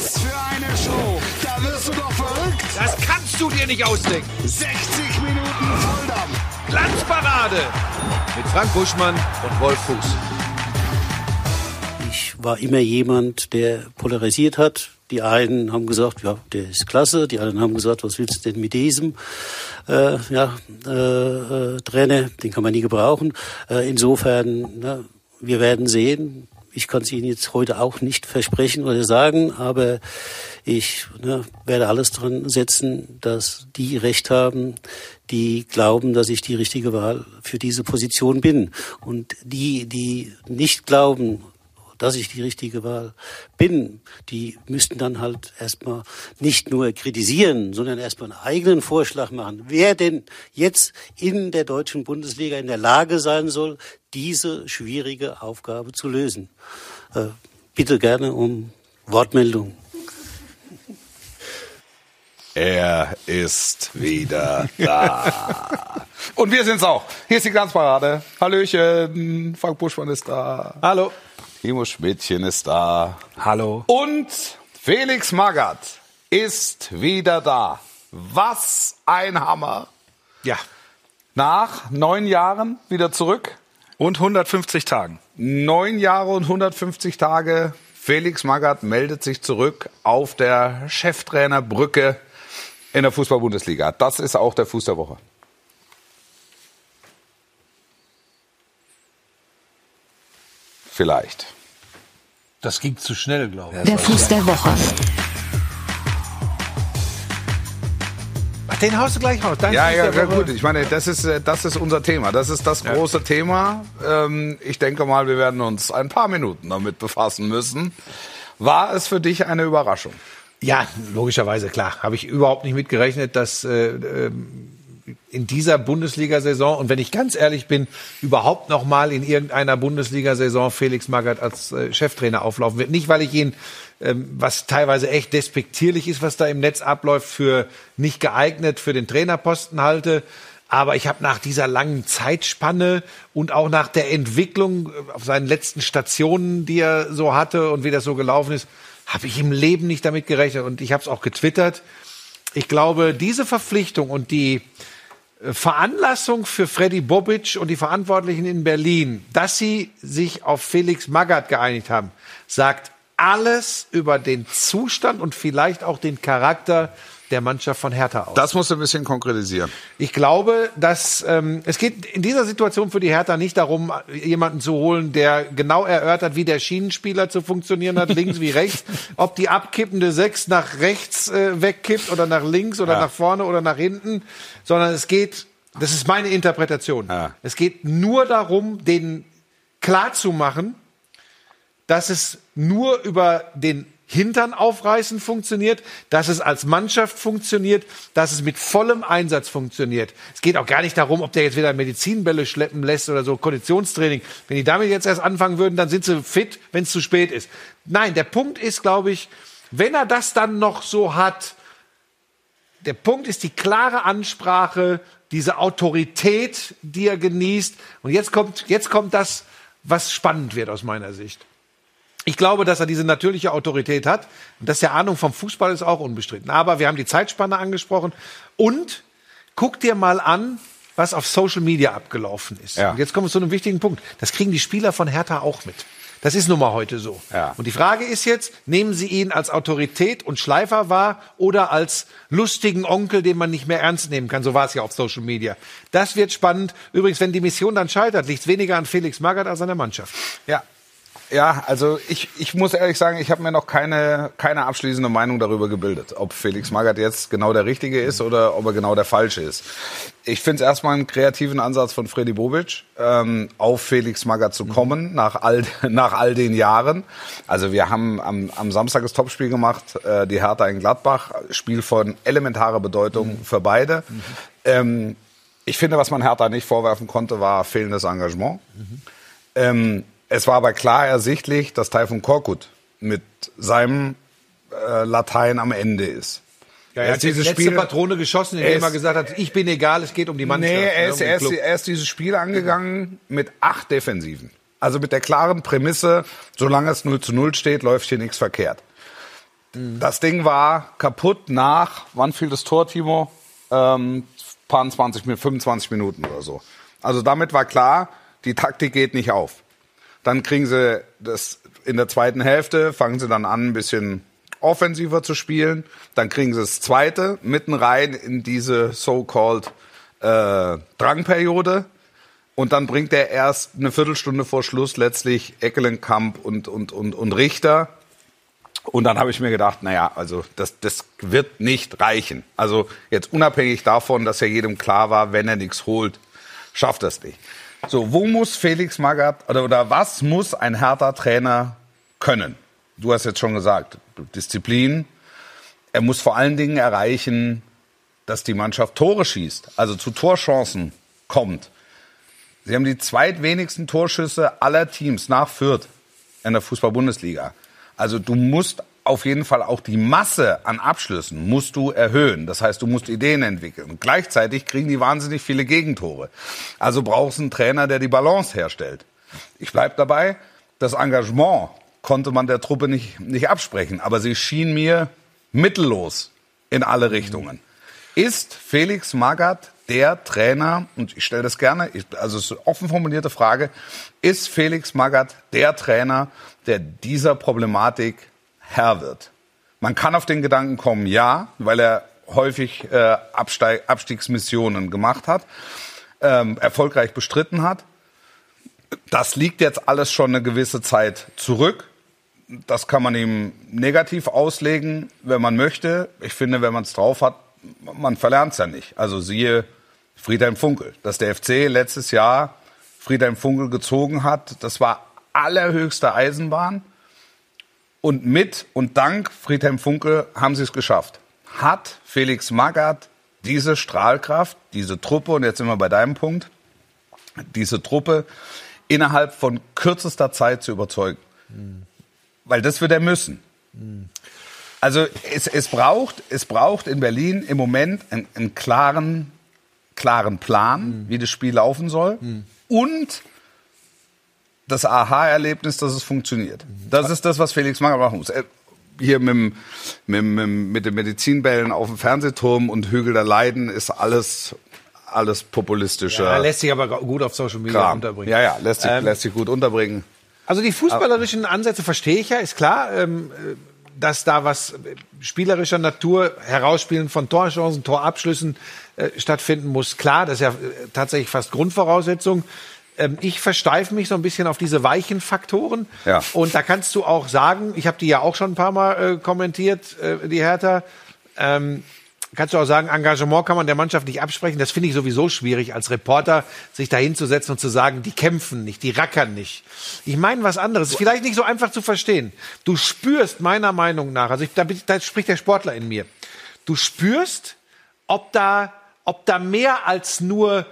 Was für eine Show! Da wirst du doch verrückt! Das kannst du dir nicht ausdenken! 60 Minuten Volldampf! Glanzparade! Mit Frank Buschmann und Wolf Fuß. Ich war immer jemand, der polarisiert hat. Die einen haben gesagt, ja, der ist klasse. Die anderen haben gesagt, was willst du denn mit diesem äh, ja, äh, äh, Trainer? Den kann man nie gebrauchen. Äh, insofern, na, wir werden sehen. Ich kann es Ihnen jetzt heute auch nicht versprechen oder sagen, aber ich ne, werde alles dran setzen, dass die Recht haben, die glauben, dass ich die richtige Wahl für diese Position bin. Und die, die nicht glauben, dass ich die richtige Wahl bin, die müssten dann halt erstmal nicht nur kritisieren, sondern erstmal einen eigenen Vorschlag machen, wer denn jetzt in der deutschen Bundesliga in der Lage sein soll, diese schwierige Aufgabe zu lösen. Äh, bitte gerne um Wortmeldung. Er ist wieder da. Und wir sind's auch. Hier ist die Glanzparade. Hallöchen, Frank Buschmann ist da. Hallo. Timo Schmidtchen ist da. Hallo. Und Felix Magath ist wieder da. Was ein Hammer. Ja. Nach neun Jahren wieder zurück. Und 150 Tagen. Neun Jahre und 150 Tage. Felix Magath meldet sich zurück auf der Cheftrainerbrücke in der Fußball-Bundesliga. Das ist auch der Fuß der Woche. Vielleicht. Das ging zu schnell, glaube ich. Der Fuß der Woche. Ach, den haust du gleich raus. Dein Ja, Fuß ja, ja, gut. Ich meine, das ist, äh, das ist unser Thema. Das ist das große Thema. Ähm, ich denke mal, wir werden uns ein paar Minuten damit befassen müssen. War es für dich eine Überraschung? Ja, logischerweise, klar. Habe ich überhaupt nicht mitgerechnet, dass äh, ähm, in dieser Bundesliga-Saison und wenn ich ganz ehrlich bin, überhaupt noch mal in irgendeiner Bundesliga-Saison Felix Magath als äh, Cheftrainer auflaufen wird. Nicht, weil ich ihn, ähm, was teilweise echt despektierlich ist, was da im Netz abläuft, für nicht geeignet für den Trainerposten halte. Aber ich habe nach dieser langen Zeitspanne und auch nach der Entwicklung äh, auf seinen letzten Stationen, die er so hatte und wie das so gelaufen ist, habe ich im Leben nicht damit gerechnet. Und ich habe es auch getwittert. Ich glaube, diese Verpflichtung und die Veranlassung für Freddy Bobic und die Verantwortlichen in Berlin, dass sie sich auf Felix Magath geeinigt haben, sagt alles über den Zustand und vielleicht auch den Charakter der Mannschaft von Hertha aus. Das musst du ein bisschen konkretisieren. Ich glaube, dass ähm, es geht in dieser Situation für die Hertha nicht darum, jemanden zu holen, der genau erörtert, wie der Schienenspieler zu funktionieren hat, links wie rechts, ob die abkippende Sechs nach rechts äh, wegkippt oder nach links oder Ja. nach vorne oder nach hinten, sondern es geht, das ist meine Interpretation. Ja. Es geht nur darum, denen klarzumachen, dass es nur über den Hintern aufreißen funktioniert, dass es als Mannschaft funktioniert, dass es mit vollem Einsatz funktioniert. Es geht auch gar nicht darum, ob der jetzt wieder Medizinbälle schleppen lässt oder so Konditionstraining. Wenn die damit jetzt erst anfangen würden, dann sind sie fit, wenn es zu spät ist. Nein, der Punkt ist, glaube ich, wenn er das dann noch so hat, der Punkt ist die klare Ansprache, diese Autorität, die er genießt. Und jetzt kommt, jetzt kommt das, was spannend wird aus meiner Sicht. Ich glaube, dass er diese natürliche Autorität hat. Und dass der Ahnung vom Fußball ist auch unbestritten. Aber wir haben die Zeitspanne angesprochen. Und guck dir mal an, was auf Social Media abgelaufen ist. Ja. Und jetzt kommen wir zu einem wichtigen Punkt. Das kriegen die Spieler von Hertha auch mit. Das ist nun mal heute so. Ja. Und die Frage ist jetzt, nehmen Sie ihn als Autorität und Schleifer wahr oder als lustigen Onkel, den man nicht mehr ernst nehmen kann? So war es ja auf Social Media. Das wird spannend. Übrigens, wenn die Mission dann scheitert, liegt es weniger an Felix Magath als an der Mannschaft. Ja. Ja, also ich, ich muss ehrlich sagen, ich habe mir noch keine, keine abschließende Meinung darüber gebildet, ob Felix Magath jetzt genau der Richtige ist oder ob er genau der Falsche ist. Ich finde es erstmal einen kreativen Ansatz von Freddy Bobic, ähm, auf Felix Magath zu kommen nach all, nach all den Jahren. Also wir haben am, am Samstag das Topspiel gemacht, äh, die Hertha in Gladbach, Spiel von elementarer Bedeutung für beide. Ähm, ich finde, was man Hertha nicht vorwerfen konnte, war fehlendes Engagement. Ähm, es war aber klar ersichtlich, dass Taifun Korkut mit seinem äh, Latein am Ende ist. Ja, er hat diese letzte Spiel- Patrone geschossen, indem Er er ist- gesagt hat, ich bin egal, es geht um die Mannschaft. Nee, er ne, ist, um den er, ist, er ist dieses Spiel angegangen mit acht Defensiven. Also mit der klaren Prämisse, solange es 0 zu 0 steht, läuft hier nichts verkehrt. Das Ding war kaputt nach, wann fiel das Tor, Timo? Ähm, paar 20, 25 Minuten oder so. Also damit war klar, die Taktik geht nicht auf. Dann kriegen sie das in der zweiten Hälfte, fangen sie dann an, ein bisschen offensiver zu spielen. Dann kriegen sie das zweite mitten rein in diese so-called äh, Drangperiode. Und dann bringt er erst eine Viertelstunde vor Schluss letztlich Eckelenkamp und, und, und, und Richter. Und dann habe ich mir gedacht, naja, also das, das wird nicht reichen. Also jetzt unabhängig davon, dass ja jedem klar war, wenn er nichts holt, schafft es nicht. So, wo muss Felix Magath oder, oder was muss ein härter Trainer können? Du hast jetzt schon gesagt, Disziplin. Er muss vor allen Dingen erreichen, dass die Mannschaft Tore schießt, also zu Torchancen kommt. Sie haben die zweitwenigsten Torschüsse aller Teams nach Fürth in der Fußball-Bundesliga. Also du musst auf jeden Fall auch die Masse an Abschlüssen musst du erhöhen. Das heißt, du musst Ideen entwickeln. Und gleichzeitig kriegen die wahnsinnig viele Gegentore. Also brauchst du einen Trainer, der die Balance herstellt. Ich bleib dabei, das Engagement konnte man der Truppe nicht, nicht absprechen. Aber sie schien mir mittellos in alle Richtungen. Ist Felix Magath der Trainer, und ich stelle das gerne, also es ist eine offen formulierte Frage, ist Felix Magath der Trainer, der dieser Problematik Herr wird? Man kann auf den Gedanken kommen, ja, weil er häufig äh, Absteig, Abstiegsmissionen gemacht hat, ähm, erfolgreich bestritten hat. Das liegt jetzt alles schon eine gewisse Zeit zurück. Das kann man ihm negativ auslegen, wenn man möchte. Ich finde, wenn man es drauf hat, man verlernt es ja nicht. Also siehe Friedhelm Funkel. Dass der FC letztes Jahr Friedhelm Funkel gezogen hat, das war allerhöchste Eisenbahn. Und mit und dank Friedhelm Funkel haben sie es geschafft. Hat Felix Magath diese Strahlkraft, diese Truppe, und jetzt sind wir bei deinem Punkt, diese Truppe innerhalb von kürzester Zeit zu überzeugen. Mhm. Weil das wird er müssen. Mhm. Also es, es, braucht, es braucht in Berlin im Moment einen, einen klaren, klaren Plan, mhm. wie das Spiel laufen soll. Mhm. Und das Aha-Erlebnis, dass es funktioniert. Das ist das, was Felix Magath machen muss. Hier mit, mit, mit, mit den Medizinbällen auf dem Fernsehturm und Hügel der Leiden ist alles alles populistischer. Ja, lässt sich aber gut auf Social Media Kram. unterbringen. Ja, ja, lässt sich, ähm, lässt sich gut unterbringen. Also die fußballerischen Ansätze verstehe ich ja, ist klar. Ähm, dass da was spielerischer Natur, Herausspielen von Torchancen, Torabschlüssen äh, stattfinden muss. Klar, das ist ja äh, tatsächlich fast Grundvoraussetzung. Ähm, ich versteife mich so ein bisschen auf diese weichen Faktoren. Ja. Und da kannst du auch sagen, ich habe die ja auch schon ein paar Mal äh, kommentiert, äh, die Hertha. Ähm, kannst du auch sagen, Engagement kann man der Mannschaft nicht absprechen. Das finde ich sowieso schwierig, als Reporter sich da hinzusetzen und zu sagen, die kämpfen nicht, die rackern nicht. Ich meine was anderes. Ist vielleicht nicht so einfach zu verstehen. Du spürst meiner Meinung nach, also ich, da, da spricht der Sportler in mir. Du spürst, ob da, ob da mehr als nur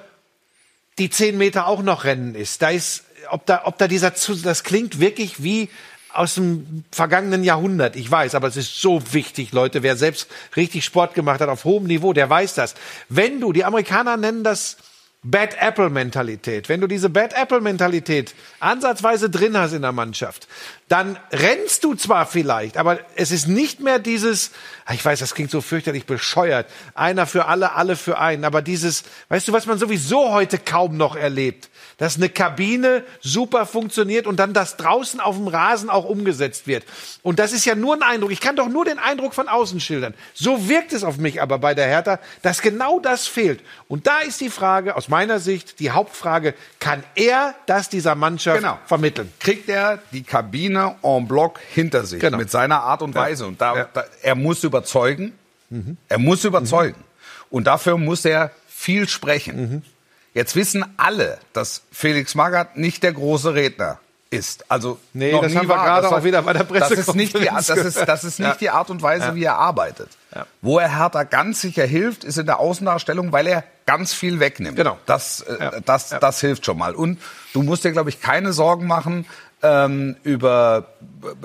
die zehn Meter auch noch Rennen ist. Da ist, ob da, ob da dieser, das klingt wirklich wie aus dem vergangenen Jahrhundert. Ich weiß, aber es ist so wichtig, Leute. Wer selbst richtig Sport gemacht hat auf hohem Niveau, der weiß das. Wenn du, die Amerikaner nennen das Bad Apple Mentalität. Wenn du diese Bad Apple Mentalität ansatzweise drin hast in der Mannschaft, dann rennst du zwar vielleicht, aber es ist nicht mehr dieses, ah, ich weiß, das klingt so fürchterlich bescheuert, einer für alle, alle für einen, aber dieses, weißt du, was man sowieso heute kaum noch erlebt, dass eine Kabine super funktioniert und dann das draußen auf dem Rasen auch umgesetzt wird. Und das ist ja nur ein Eindruck. Ich kann doch nur den Eindruck von außen schildern. So wirkt es auf mich aber bei der Hertha, dass genau das fehlt. Und da ist die Frage, aus meiner Sicht, die Hauptfrage, kann er das dieser Mannschaft genau. vermitteln? Kriegt er die Kabine en bloc hinter sich genau. mit seiner Art und Weise? Und da, ja. da, er muss überzeugen. Mhm. Er muss überzeugen. Mhm. Und dafür muss er viel sprechen. Mhm. Jetzt wissen alle, dass Felix Magath nicht der große Redner ist. Also nee, das haben wir gerade auch wieder bei der Presse. Das ist nicht die, das ist, das ist nicht ja. die Art und Weise, ja. wie er arbeitet. Ja. Wo er Hertha ganz sicher hilft, ist in der Außendarstellung, weil er ganz viel wegnimmt. Genau. Das, äh, das, das hilft schon mal. Und du musst dir, glaube ich, keine Sorgen machen ähm, über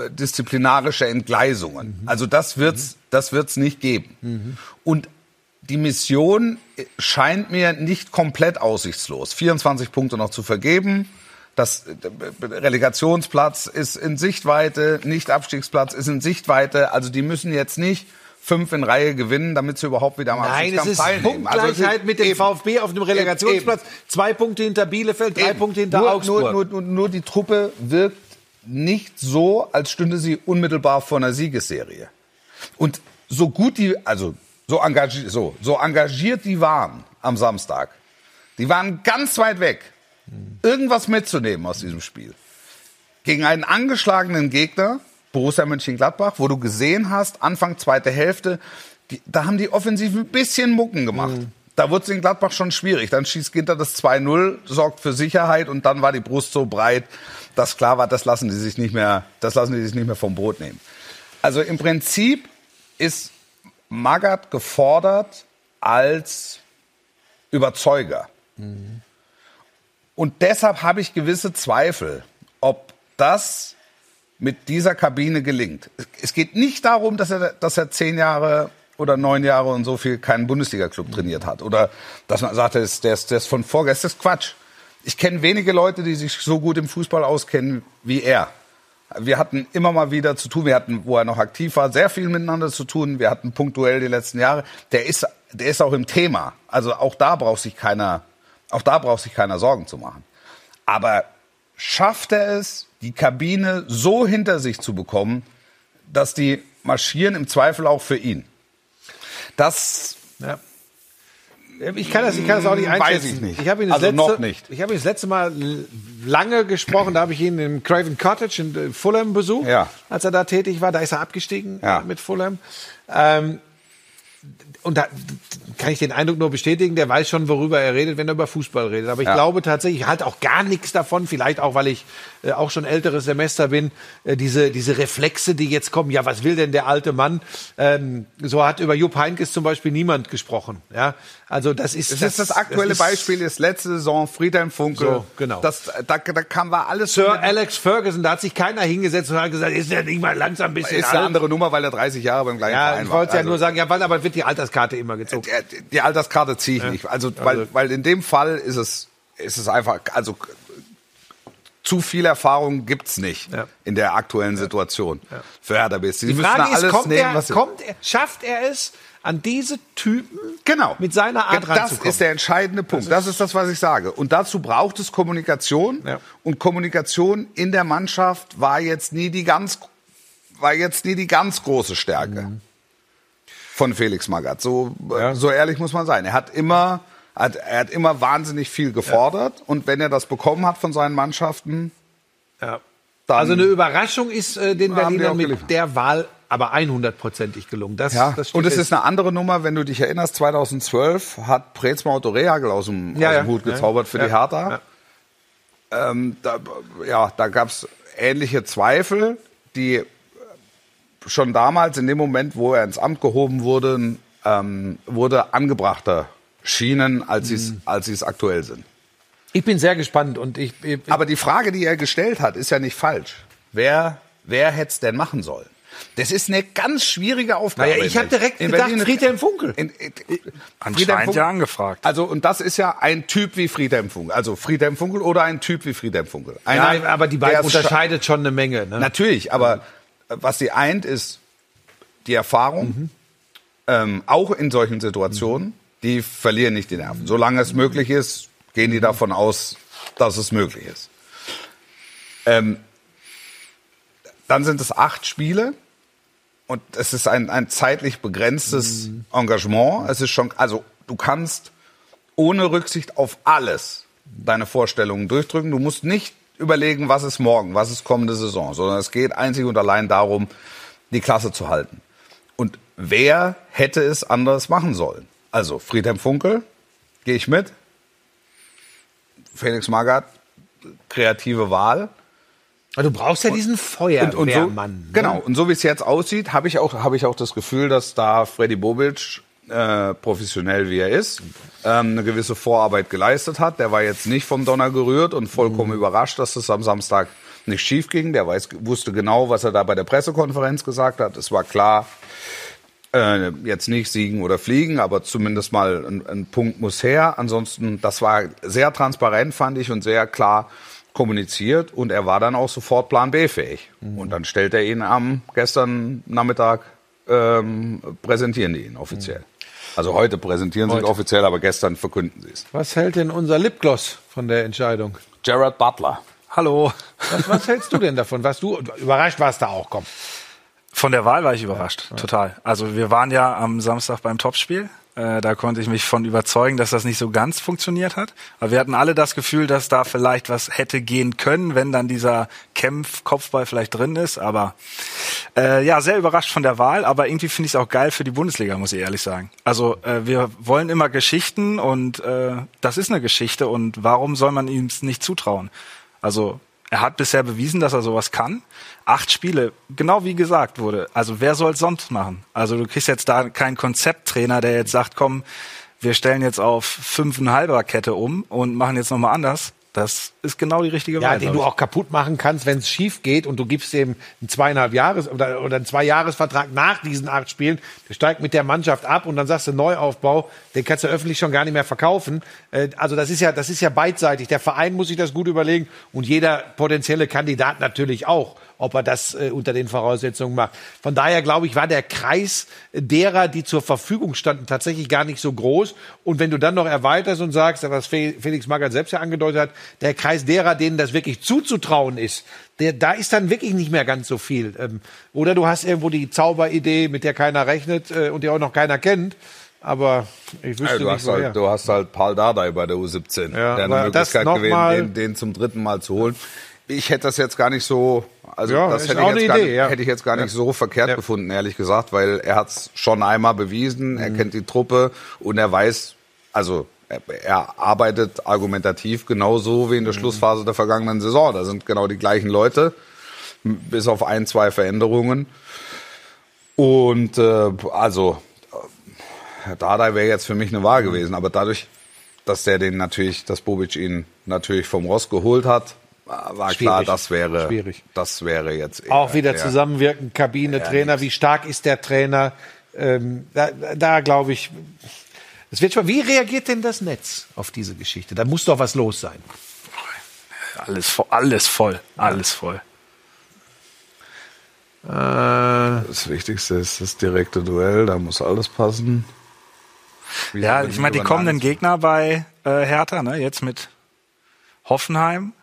disziplinarische Entgleisungen. Mhm. Also das wird's, mhm. das wird's nicht geben. Mhm. Und die Mission scheint mir nicht komplett aussichtslos. 24 Punkte noch zu vergeben. Das äh, Relegationsplatz ist in Sichtweite, Nicht-Abstiegsplatz ist in Sichtweite. Also die müssen jetzt nicht fünf in Reihe gewinnen, damit sie überhaupt wieder mal Nein, es ist teilnehmen. Also Punktgleichheit es- mit dem eben. VfB auf dem Relegationsplatz. Zwei Punkte hinter Bielefeld, drei Eben. Punkte hinter nur, Augsburg. Nur, nur, nur, nur die Truppe wirkt nicht so, als stünde sie unmittelbar vor einer Siegesserie. Und so gut die, also so engagiert, so, so engagiert die waren am Samstag, die waren ganz weit weg, irgendwas mitzunehmen aus diesem Spiel. Gegen einen angeschlagenen Gegner, Borussia Mönchengladbach, wo du gesehen hast, Anfang zweite Hälfte, die, da haben die offensiv ein bisschen Mucken gemacht. Da wurde es in Gladbach schon schwierig. Dann schießt Ginter das 2-0, sorgt für Sicherheit und dann war die Brust so breit, dass klar war, das lassen die sich nicht mehr, das lassen die sich nicht mehr vom Brot nehmen. Also im Prinzip ist Magath gefordert als Überzeuger. Und deshalb habe ich gewisse Zweifel, ob das mit dieser Kabine gelingt. Es geht nicht darum, dass er, dass er zehn Jahre oder neun Jahre und so viel keinen Bundesliga-Club trainiert hat. Oder dass man sagt, der ist, der ist, der ist von vorgestern. Das ist Quatsch. Ich kenne wenige Leute, die sich so gut im Fußball auskennen wie er. Wir hatten immer mal wieder zu tun, wir hatten, wo er noch aktiv war, sehr viel miteinander zu tun. Wir hatten punktuell die letzten Jahre. Der ist, der ist auch im Thema. Also auch da braucht sich keiner, auch da braucht sich keiner Sorgen zu machen. Aber schafft er es, die Kabine so hinter sich zu bekommen, dass die marschieren im Zweifel auch für ihn? Das Ja. Ich kann das, ich kann das auch nicht Hm, Weiß einschätzen. ich nicht. Ich habe ihn das Also letzte, noch nicht. Ich habe ihn das letzte Mal lange gesprochen. Da habe ich ihn im Craven Cottage in äh, Fulham besucht, Ja. als er da tätig war. Da ist er abgestiegen Ja. äh, mit Fulham. Ähm, und da kann ich den Eindruck nur bestätigen, der weiß schon, worüber er redet, wenn er über Fußball redet. Aber ich Ja. glaube tatsächlich, ich halte auch gar nichts davon, vielleicht auch, weil ich äh, auch schon älteres Semester bin, äh, diese, diese Reflexe, die jetzt kommen, ja, was will denn der alte Mann? Ähm, so hat über Jupp Heynckes zum Beispiel niemand gesprochen. Ja, also das ist Das, ist das aktuelle ist Beispiel ist letzte Saison Friedhelm Funkel. So, genau. Das, da, da kam war alles Sir Alex Ferguson, da hat sich keiner hingesetzt und hat gesagt, ist der nicht mal langsam ein bisschen ist eine alt? andere Nummer, weil er 30 Jahre beim gleichen Ja, Verein ich war. wollte ja Also- nur sagen, ja, weil aber wird die Alterskarte immer gezogen. die, die Alterskarte ziehe ich nicht. Also, weil, weil in dem Fall ist es, ist es einfach, also zu viel Erfahrung gibt's nicht Ja. in der aktuellen Situation für Hertha BSC. Die müssen Frage ist, alles kommt nehmen, er, kommt er, schafft er es, an diese Typen Genau. mit seiner Art Das ranzukommen? ist der entscheidende Punkt. Das ist das, was ich sage. Und dazu braucht es Kommunikation. Ja. Und Kommunikation in der Mannschaft war jetzt nie die ganz, war jetzt nie die ganz große Stärke von Felix Magath. So, Ja. so ehrlich muss man sein. Er hat immer, hat, er hat immer wahnsinnig viel gefordert. Und wenn er das bekommen hat von seinen Mannschaften, Ja. dann Also eine Überraschung ist äh, den Berlinern mit der Wahl aber 100%ig gelungen. Das, Ja, das und es ist eine andere Nummer, wenn du dich erinnerst, 2012 hat Preetz Otto Rehagel aus dem, Ja, aus dem Hut Ja, gezaubert für die Hertha. Ähm, da, ja, da gab's ähnliche Zweifel, die schon damals, in dem Moment, wo er ins Amt gehoben wurde, ähm, wurde angebrachter schienen, als sie Mhm. es sie es aktuell sind. Ich bin sehr gespannt und ich, ich Aber die Frage, die er gestellt hat, ist ja nicht falsch. Wer, wer hätte es denn machen sollen? Das ist eine ganz schwierige Aufgabe. Naja, ich in hab direkt in gedacht, Berlin. Friedhelm Funkel. In, in, Anscheinend ja angefragt. Also, und das ist ja ein Typ wie Friedhelm Funkel. Also, Friedhelm Funkel oder ein Typ wie Friedhelm Funkel. Einer, ja, aber die beiden unterscheidet schon eine Menge. Ne? Natürlich, aber äh, was sie eint, ist die Erfahrung, Mhm. ähm, auch in solchen Situationen, die verlieren nicht die Nerven. Solange es möglich ist, gehen die davon aus, dass es möglich ist. Ähm, dann sind es acht Spiele und es ist ein, ein zeitlich begrenztes Mhm. Engagement. Es ist schon, also du kannst ohne Rücksicht auf alles deine Vorstellungen durchdrücken. Du musst nicht überlegen, was ist morgen, was ist kommende Saison, sondern es geht einzig und allein darum, die Klasse zu halten. Und wer hätte es anders machen sollen? Also Friedhelm Funkel, gehe ich mit. Felix Magath, kreative Wahl. Aber du brauchst ja diesen Und, und so, Feuerwehrmann. ne? genau. Und so wie es jetzt aussieht, habe ich auch habe ich auch das Gefühl, dass da Freddy Bobic äh, professionell wie er ist, ähm, eine gewisse Vorarbeit geleistet hat. Der war jetzt nicht vom Donner gerührt und vollkommen Mhm. überrascht, dass es am Samstag nicht schief ging. Der weiß, wusste genau, was er da bei der Pressekonferenz gesagt hat. Es war klar, äh, jetzt nicht siegen oder fliegen, aber zumindest mal ein, ein Punkt muss her. Ansonsten, das war sehr transparent, fand ich, und sehr klar. Kommuniziert und er war dann auch sofort Plan B fähig. Mhm. Und dann stellt er ihn am gestern Nachmittag ähm, präsentieren die ihn offiziell. Mhm. Also heute präsentieren heute. sie ihn offiziell, aber gestern verkünden sie es. Was hält denn unser Lipgloss von der Entscheidung? Jared Butler. Hallo. Was, was hältst du denn davon? Warst du überrascht warst da auch, komm. Von der Wahl war ich überrascht, ja, total. Also wir waren ja am Samstag beim Topspiel. Äh, da konnte ich mich von überzeugen, dass das nicht so ganz funktioniert hat. Aber wir hatten alle das Gefühl, dass da vielleicht was hätte gehen können, wenn dann dieser Kämpf-Kopfball vielleicht drin ist. Aber äh, ja, sehr überrascht von der Wahl. Aber irgendwie finde ich es auch geil für die Bundesliga, muss ich ehrlich sagen. Also äh, wir wollen immer Geschichten und äh, das ist eine Geschichte. Und warum soll man ihm es nicht zutrauen? Also er hat bisher bewiesen, dass er sowas kann. Acht Spiele, genau wie gesagt wurde. Also wer soll es sonst machen? Also du kriegst jetzt da keinen Konzepttrainer, der jetzt sagt, komm, wir stellen jetzt auf fünfeinhalber Kette um und machen jetzt nochmal anders. Das ist genau die richtige ja, Wahl. den du auch kaputt machen kannst, wenn es schief geht und du gibst ihm einen zweieinhalb Jahres oder, oder einen Zweijahresvertrag nach diesen acht Spielen. Der steigt mit der Mannschaft ab und dann sagst du Neuaufbau, den kannst du öffentlich schon gar nicht mehr verkaufen. Äh, also das ist ja, das ist ja beidseitig. Der Verein muss sich das gut überlegen und jeder potenzielle Kandidat natürlich auch ob er das äh, unter den Voraussetzungen macht. Von daher glaube ich, war der Kreis derer, die zur Verfügung standen, tatsächlich gar nicht so groß. Und wenn du dann noch erweiterst und sagst, was Felix Magath selbst ja angedeutet hat, der Kreis derer, denen das wirklich zuzutrauen ist, der, da ist dann wirklich nicht mehr ganz so viel. Ähm, oder du hast irgendwo die Zauberidee, mit der keiner rechnet äh, und die auch noch keiner kennt. Aber ich wüsste ja, du nicht, hast halt, Du hast halt Paul Dardai bei der U17, ja, der eine Möglichkeit gewesen, den, den zum dritten Mal zu holen. Ich hätte das jetzt gar nicht so, also ja, das hätte ich, jetzt gar nicht, ja. hätte ich jetzt gar nicht so verkehrt ja. gefunden, ehrlich gesagt, weil er hat es schon einmal bewiesen, er mhm. kennt die Truppe und er weiß, also er, er arbeitet argumentativ genauso wie in der mhm. Schlussphase der vergangenen Saison. Da sind genau die gleichen Leute, bis auf ein, zwei Veränderungen. Und äh, also Herr Dardai wäre jetzt für mich eine Wahl gewesen, aber dadurch, dass der den natürlich, dass Bobic ihn natürlich vom Ross geholt hat, war Schwierig. klar, das wäre, Schwierig. das wäre jetzt eher, auch wieder zusammenwirken, Kabine, Trainer. Nix. Wie stark ist der Trainer? Ähm, da, da glaube ich, es wird schon. Wie reagiert denn das Netz auf diese Geschichte? Da muss doch was los sein. Alles, alles voll, alles voll. Äh, das Wichtigste ist das direkte Duell, da muss alles passen. Wie ja, ich meine, die kommenden Gegner bei äh, Hertha, ne, jetzt mit Hoffenheim,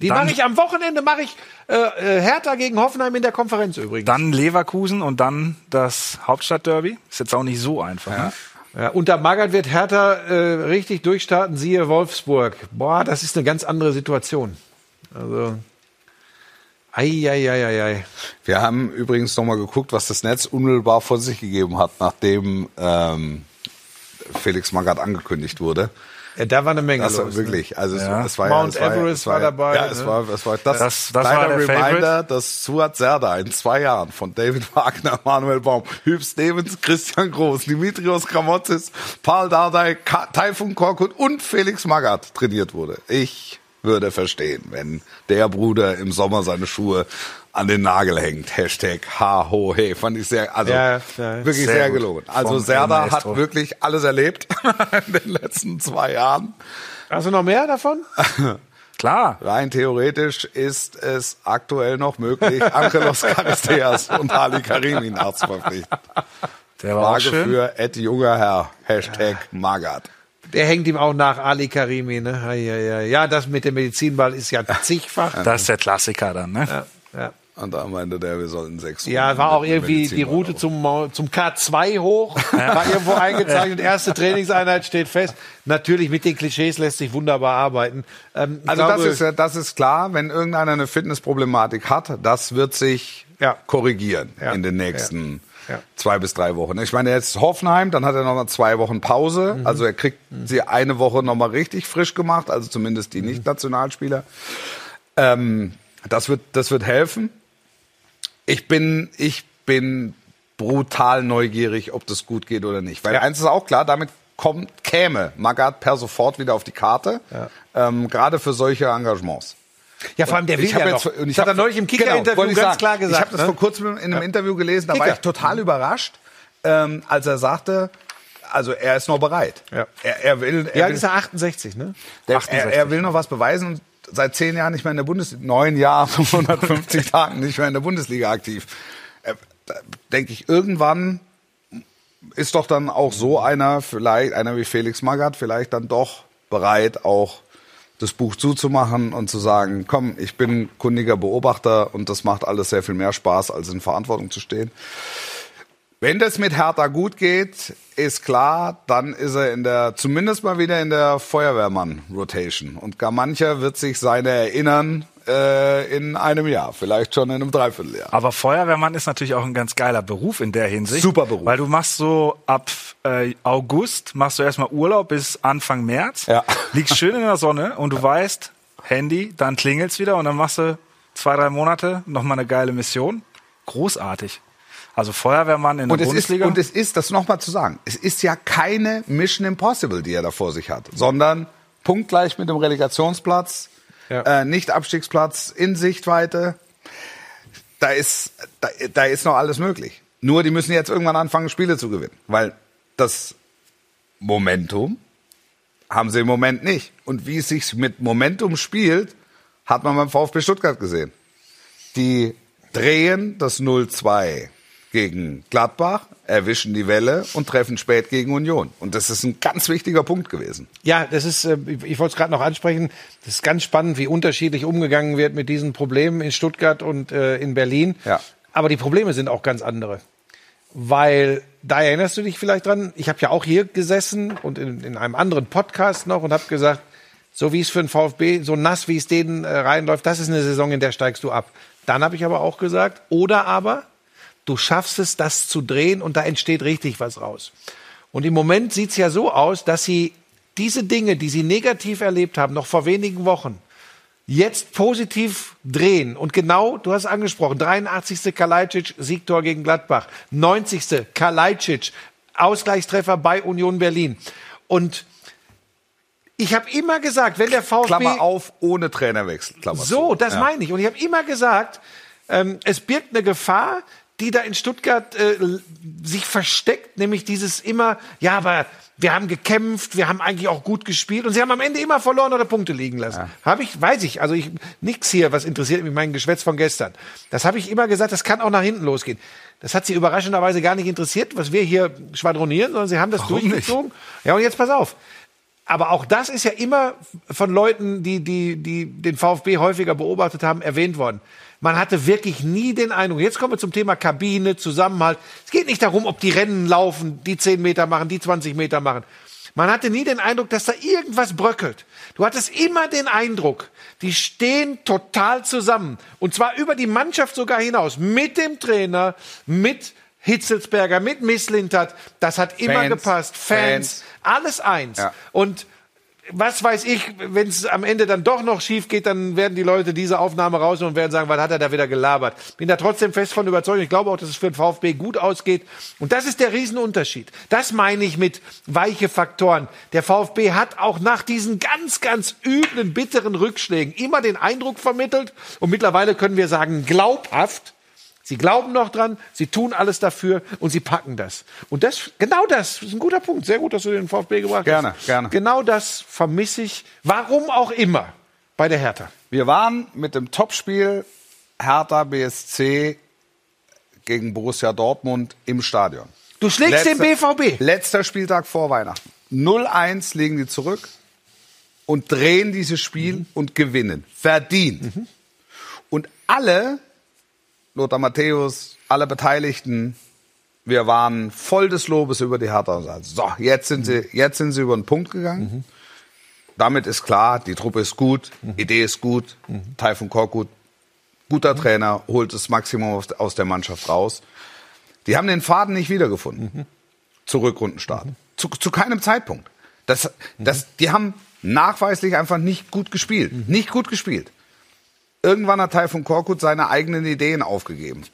die mache ich am Wochenende, mache ich äh, äh, Hertha gegen Hoffenheim in der Konferenz übrigens. Dann Leverkusen und dann das Hauptstadtderby. Ist jetzt auch nicht so einfach. Ja. Ne? Ja, unter Magath wird Hertha äh, richtig durchstarten, siehe Wolfsburg. Boah, das ist eine ganz andere Situation. Also, Eieieiei. Wir haben übrigens nochmal geguckt, was das Netz unmittelbar vor sich gegeben hat, nachdem ähm, Felix Magath angekündigt wurde. Ja, da war eine Menge das los. Ne? wirklich. Also ja. es war Mount ja, Everest war, war, dabei. Ja, es ne? war, es war das, das, das war der Reminder, Favorite. dass Suat Serda in zwei Jahren von David Wagner, Manuel Baum, Hüb Stevens, Christian Groß, Dimitrios Kramotzis, Paul Dardai, Taifun Korkut und Felix Magath trainiert wurde. Ich würde verstehen, wenn der Bruder im Sommer seine Schuhe an den Nagel hängt. Hashtag ha ho hey. Fand ich sehr, also ja, ja, wirklich sehr, sehr gelungen. Also Serda hat wirklich alles erlebt in den letzten zwei Jahren. Hast du noch mehr davon? Klar. Rein theoretisch ist es aktuell noch möglich, Angelos Charisteas und Ali Karimi nachzuverpflichten. Der war Frage für Ed junger Herr. Hashtag Magat. Der hängt ihm auch nach Ali Karimi, ne? Ja, das mit dem Medizinball ist ja zigfach. Das ist der Klassiker dann, ne? Ja, ja. Und da meinte der, wir sollten sechs. Ja, war auch irgendwie die Route zum, zum K2 hoch, war irgendwo eingezeichnet. Erste Trainingseinheit steht fest. Natürlich mit den Klischees lässt sich wunderbar arbeiten. Ähm, also glaube, das ist das ist klar, wenn irgendeiner eine Fitnessproblematik hat, das wird sich ja. korrigieren ja. in den nächsten ja. zwei bis drei Wochen. Ich meine, jetzt Hoffenheim, dann hat er noch mal zwei Wochen Pause. Mhm. Also er kriegt mhm. sie eine Woche noch mal richtig frisch gemacht, also zumindest die mhm. Nicht-Nationalspieler. Ähm, das wird, das wird helfen. Ich bin, ich bin brutal neugierig, ob das gut geht oder nicht. Weil eins ist auch klar, damit kommt, käme Magath per sofort wieder auf die Karte, ähm, gerade für solche Engagements. Ja, vor allem der will ja jetzt, noch. Und ich habe neulich im Kicker-Interview genau, ganz sagen, klar gesagt. Ich habe das ne? vor kurzem in einem. Interview gelesen, da Kicker. war ich total überrascht, ähm, als er sagte, also er ist noch bereit. Ja. Er, er will. Er ja, will, ist er 68, ne? Der, 68. Er, er will noch was beweisen seit zehn Jahren nicht mehr in der Bundesliga, neun Jahren, 150 Tagen nicht mehr in der Bundesliga aktiv. Äh, denke ich, irgendwann ist doch dann auch so einer, vielleicht einer wie Felix Magath, vielleicht dann doch bereit, auch das Buch zuzumachen und zu sagen, komm, ich bin kundiger Beobachter und das macht alles sehr viel mehr Spaß, als in Verantwortung zu stehen. Wenn das mit Hertha gut geht, ist klar, dann ist er in der, zumindest mal wieder in der Feuerwehrmann-Rotation. Und gar mancher wird sich seine erinnern, äh, in einem Jahr, vielleicht schon in einem Dreivierteljahr. Aber Feuerwehrmann ist natürlich auch ein ganz geiler Beruf in der Hinsicht. Super Beruf. Weil du machst so ab äh, August, machst du erstmal Urlaub bis Anfang März, Ja. liegst schön in der Sonne und du weißt, Handy, dann klingelt's wieder und dann machst du zwei, drei Monate nochmal eine geile Mission. Großartig. Also Feuerwehrmann in der Und es, ist, Bundesliga. und es ist, das nochmal zu sagen, es ist ja keine Mission Impossible, die er da vor sich hat, sondern punktgleich mit dem Relegationsplatz, Ja. äh, nicht Abstiegsplatz in Sichtweite. Da ist, da, da ist noch alles möglich. Nur die müssen jetzt irgendwann anfangen, Spiele zu gewinnen, weil das Momentum haben sie im Moment nicht. Und wie es sich mit Momentum spielt, hat man beim VfB Stuttgart gesehen. Die drehen das 0-2 gegen Gladbach, erwischen die Welle und treffen spät gegen Union. Und das ist ein ganz wichtiger Punkt gewesen. Ja, das ist, äh, ich wollte es gerade noch ansprechen, das ist ganz spannend, wie unterschiedlich umgegangen wird mit diesen Problemen in Stuttgart und äh, in Berlin. Ja. Aber die Probleme sind auch ganz andere. Weil, da erinnerst du dich vielleicht dran, ich habe ja auch hier gesessen und in, in einem anderen Podcast noch und habe gesagt, so wie es für den VfB, so nass wie es denen äh, reinläuft, das ist eine Saison, in der steigst du ab. Dann habe ich aber auch gesagt, oder aber, du schaffst es, das zu drehen und da entsteht richtig was raus. Und im Moment sieht's ja so aus, dass sie diese Dinge, die sie negativ erlebt haben, noch vor wenigen Wochen, jetzt positiv drehen. Und genau, du hast angesprochen, 83. Kalajdzic, Siegtor gegen Gladbach. 90. Kalajdzic, Ausgleichstreffer bei Union Berlin. Und ich habe immer gesagt, wenn der VfB... Klammer auf, ohne Trainerwechsel. Klammer So, das Ja. meine ich. Und ich habe immer gesagt, ähm, es birgt eine Gefahr, die da in Stuttgart äh, sich versteckt, nämlich dieses immer, ja, aber wir haben gekämpft, wir haben eigentlich auch gut gespielt und sie haben am Ende immer verloren oder Punkte liegen lassen. Habe ich, weiß ich, also ich nix hier, was interessiert mich mein Geschwätz von gestern. Das habe ich immer gesagt, das kann auch nach hinten losgehen. Das hat sie überraschenderweise gar nicht interessiert, was wir hier schwadronieren, sondern sie haben das Warum nicht? durchgezogen. Ja, und jetzt pass auf. Aber auch das ist ja immer von Leuten, die, die, die den VfB häufiger beobachtet haben, erwähnt worden. Man hatte wirklich nie den Eindruck, jetzt kommen wir zum Thema Kabine, Zusammenhalt. Es geht nicht darum, ob die Rennen laufen, die 10 Meter machen, die 20 Meter machen. Man hatte nie den Eindruck, dass da irgendwas bröckelt. Du hattest immer den Eindruck, die stehen total zusammen. Und zwar über die Mannschaft sogar hinaus. Mit dem Trainer, mit Hitzelsberger, mit Misslintert. Das hat immer Fans, gepasst. Fans, Fans. alles eins. Ja. Und was weiß ich, wenn es am Ende dann doch noch schief geht, dann werden die Leute diese Aufnahme raus und werden sagen, was hat er da wieder gelabert. Bin da trotzdem fest von überzeugt. Ich glaube auch, dass es für den VfB gut ausgeht. Und das ist der Riesenunterschied. Das meine ich mit weiche Faktoren. Der VfB hat auch nach diesen ganz, ganz üblen, bitteren Rückschlägen immer den Eindruck vermittelt. Und mittlerweile können wir sagen, glaubhaft, Sie glauben noch dran, sie tun alles dafür und sie packen das. Und das, genau das, ist ein guter Punkt. Sehr gut, dass du den VfB gebracht Gerne, hast. gerne. Genau das vermisse ich, warum auch immer, bei der Hertha. Wir waren mit dem Topspiel Hertha BSC gegen Borussia Dortmund im Stadion. Du schlägst den BVB. Letzter Spieltag vor Weihnachten. 0-1 legen die zurück und drehen dieses Spiel Mhm. und gewinnen. Verdient. Und alle, Lothar Matthäus, alle Beteiligten, wir waren voll des Lobes über die Hertha. So, jetzt sind sie, jetzt sind sie über den Punkt gegangen. Damit ist klar, die Truppe ist gut, Idee ist gut, Taifun Korkut, guter Trainer, holt das Maximum aus- der Mannschaft raus. Die haben den Faden nicht wiedergefunden. Zu Rückrundenstart. Zu, zu keinem Zeitpunkt. Das, das, die haben nachweislich einfach nicht gut gespielt. Nicht gut gespielt. Irgendwann hat Taifun Korkut seine eigenen Ideen aufgegeben.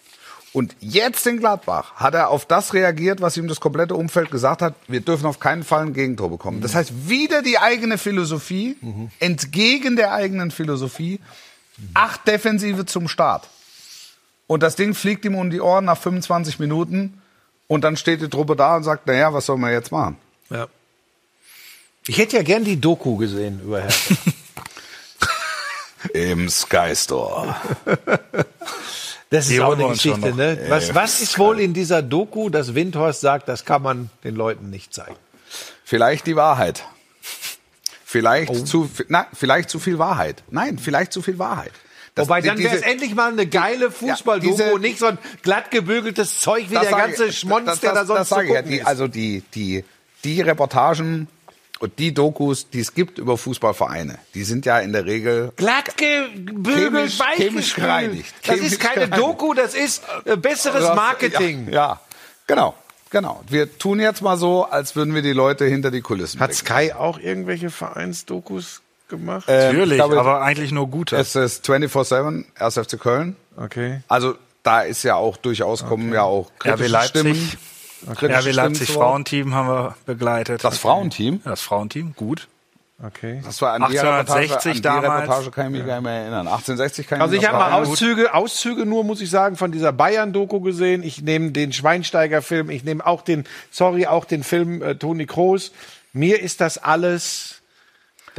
Und jetzt in Gladbach hat er auf das reagiert, was ihm das komplette Umfeld gesagt hat. Wir dürfen auf keinen Fall ein Gegentor bekommen. Das heißt, wieder die eigene Philosophie, entgegen der eigenen Philosophie, acht Defensive zum Start. Und das Ding fliegt ihm um die Ohren nach 25 Minuten. Und dann steht die Truppe da und sagt, naja, was soll man jetzt machen? Ja. Ich hätte ja gern die Doku gesehen über Hertha. Im Sky Store. Das ist Die auch eine Geschichte, ne? Was, was ist wohl in dieser Doku, dass Windhorst sagt, das kann man den Leuten nicht zeigen? Vielleicht die Wahrheit. Vielleicht zu, na, vielleicht zu viel Wahrheit. Nein, vielleicht zu viel Wahrheit. Das- Wobei, dann wäre es endlich mal eine geile Fußball-Doku und nicht so ein glatt gebügeltes Zeug wie Das der ganze Schmonz, das- der da das- sonst das zu sage ich ja. Die, ist. Also die, die, die Reportagen und die Dokus, die es gibt über Fußballvereine, die sind ja in der Regel Glatt gebügelt, Chemisch- chemisch gereinigt. Das Chemisch ist keine gereinigt. Doku, das ist äh, besseres Das- Marketing. Ja, ja, genau, genau. Wir tun jetzt mal so, als würden wir die Leute hinter die Kulissen Hat bringen. Sky auch irgendwelche Vereinsdokus gemacht? Ähm, Natürlich, ich glaube, aber eigentlich nur gute. Es ist 24-7, 1. FC Köln. okay. Also da ist ja auch durchaus, kommen ja auch kritische RB Leipzig. Stimmen. Kritische RB Leipzig Stimmen vor. Frauenteam haben wir begleitet. Das Frauenteam? Ja, Das Frauenteam, gut. Okay. Das war an die 1860 Reportage, an die damals. Reportage kann ich mich gar nicht mehr erinnern. 1860 kann ich Also ich habe mal. Auszüge, Auszüge nur, muss ich sagen, von dieser Bayern-Doku gesehen. Ich nehme den Schweinsteiger-Film, ich nehme auch den, sorry, auch den Film äh, Toni Kroos. Mir ist das alles,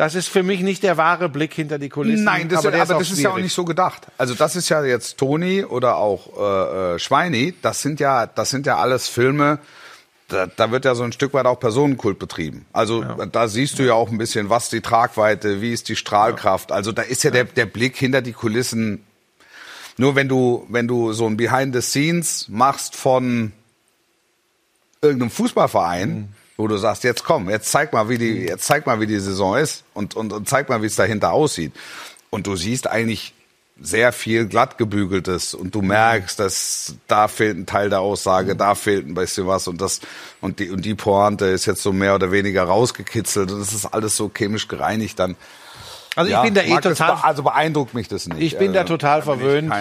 das ist für mich nicht der wahre Blick hinter die Kulissen. Nein, das, aber der aber das ist ja auch nicht so gedacht. Also das ist ja jetzt Toni oder auch äh, äh, Schweini. Das sind ja, das sind ja alles Filme. Da, da wird ja so ein Stück weit auch Personenkult betrieben. Also da siehst du ja auch ein bisschen, was die Tragweite, wie ist die Strahlkraft. Also da ist ja, Der, der Blick hinter die Kulissen. Nur wenn du, wenn du so ein Behind the Scenes machst von irgendeinem Fußballverein, wo du sagst, jetzt komm, jetzt zeig mal, wie die, jetzt zeig mal, wie die Saison ist und, und, und zeig mal, wie es dahinter aussieht. Und du siehst eigentlich sehr viel glatt gebügeltes und du merkst, dass da fehlt ein Teil der Aussage, da fehlt ein bisschen was und das und die und die Pointe ist jetzt so mehr oder weniger rausgekitzelt und das ist alles so chemisch gereinigt dann. Also ich Ja, bin da eh total, be- also beeindruckt mich das nicht. ich bin da Äh, total ich verwöhnt.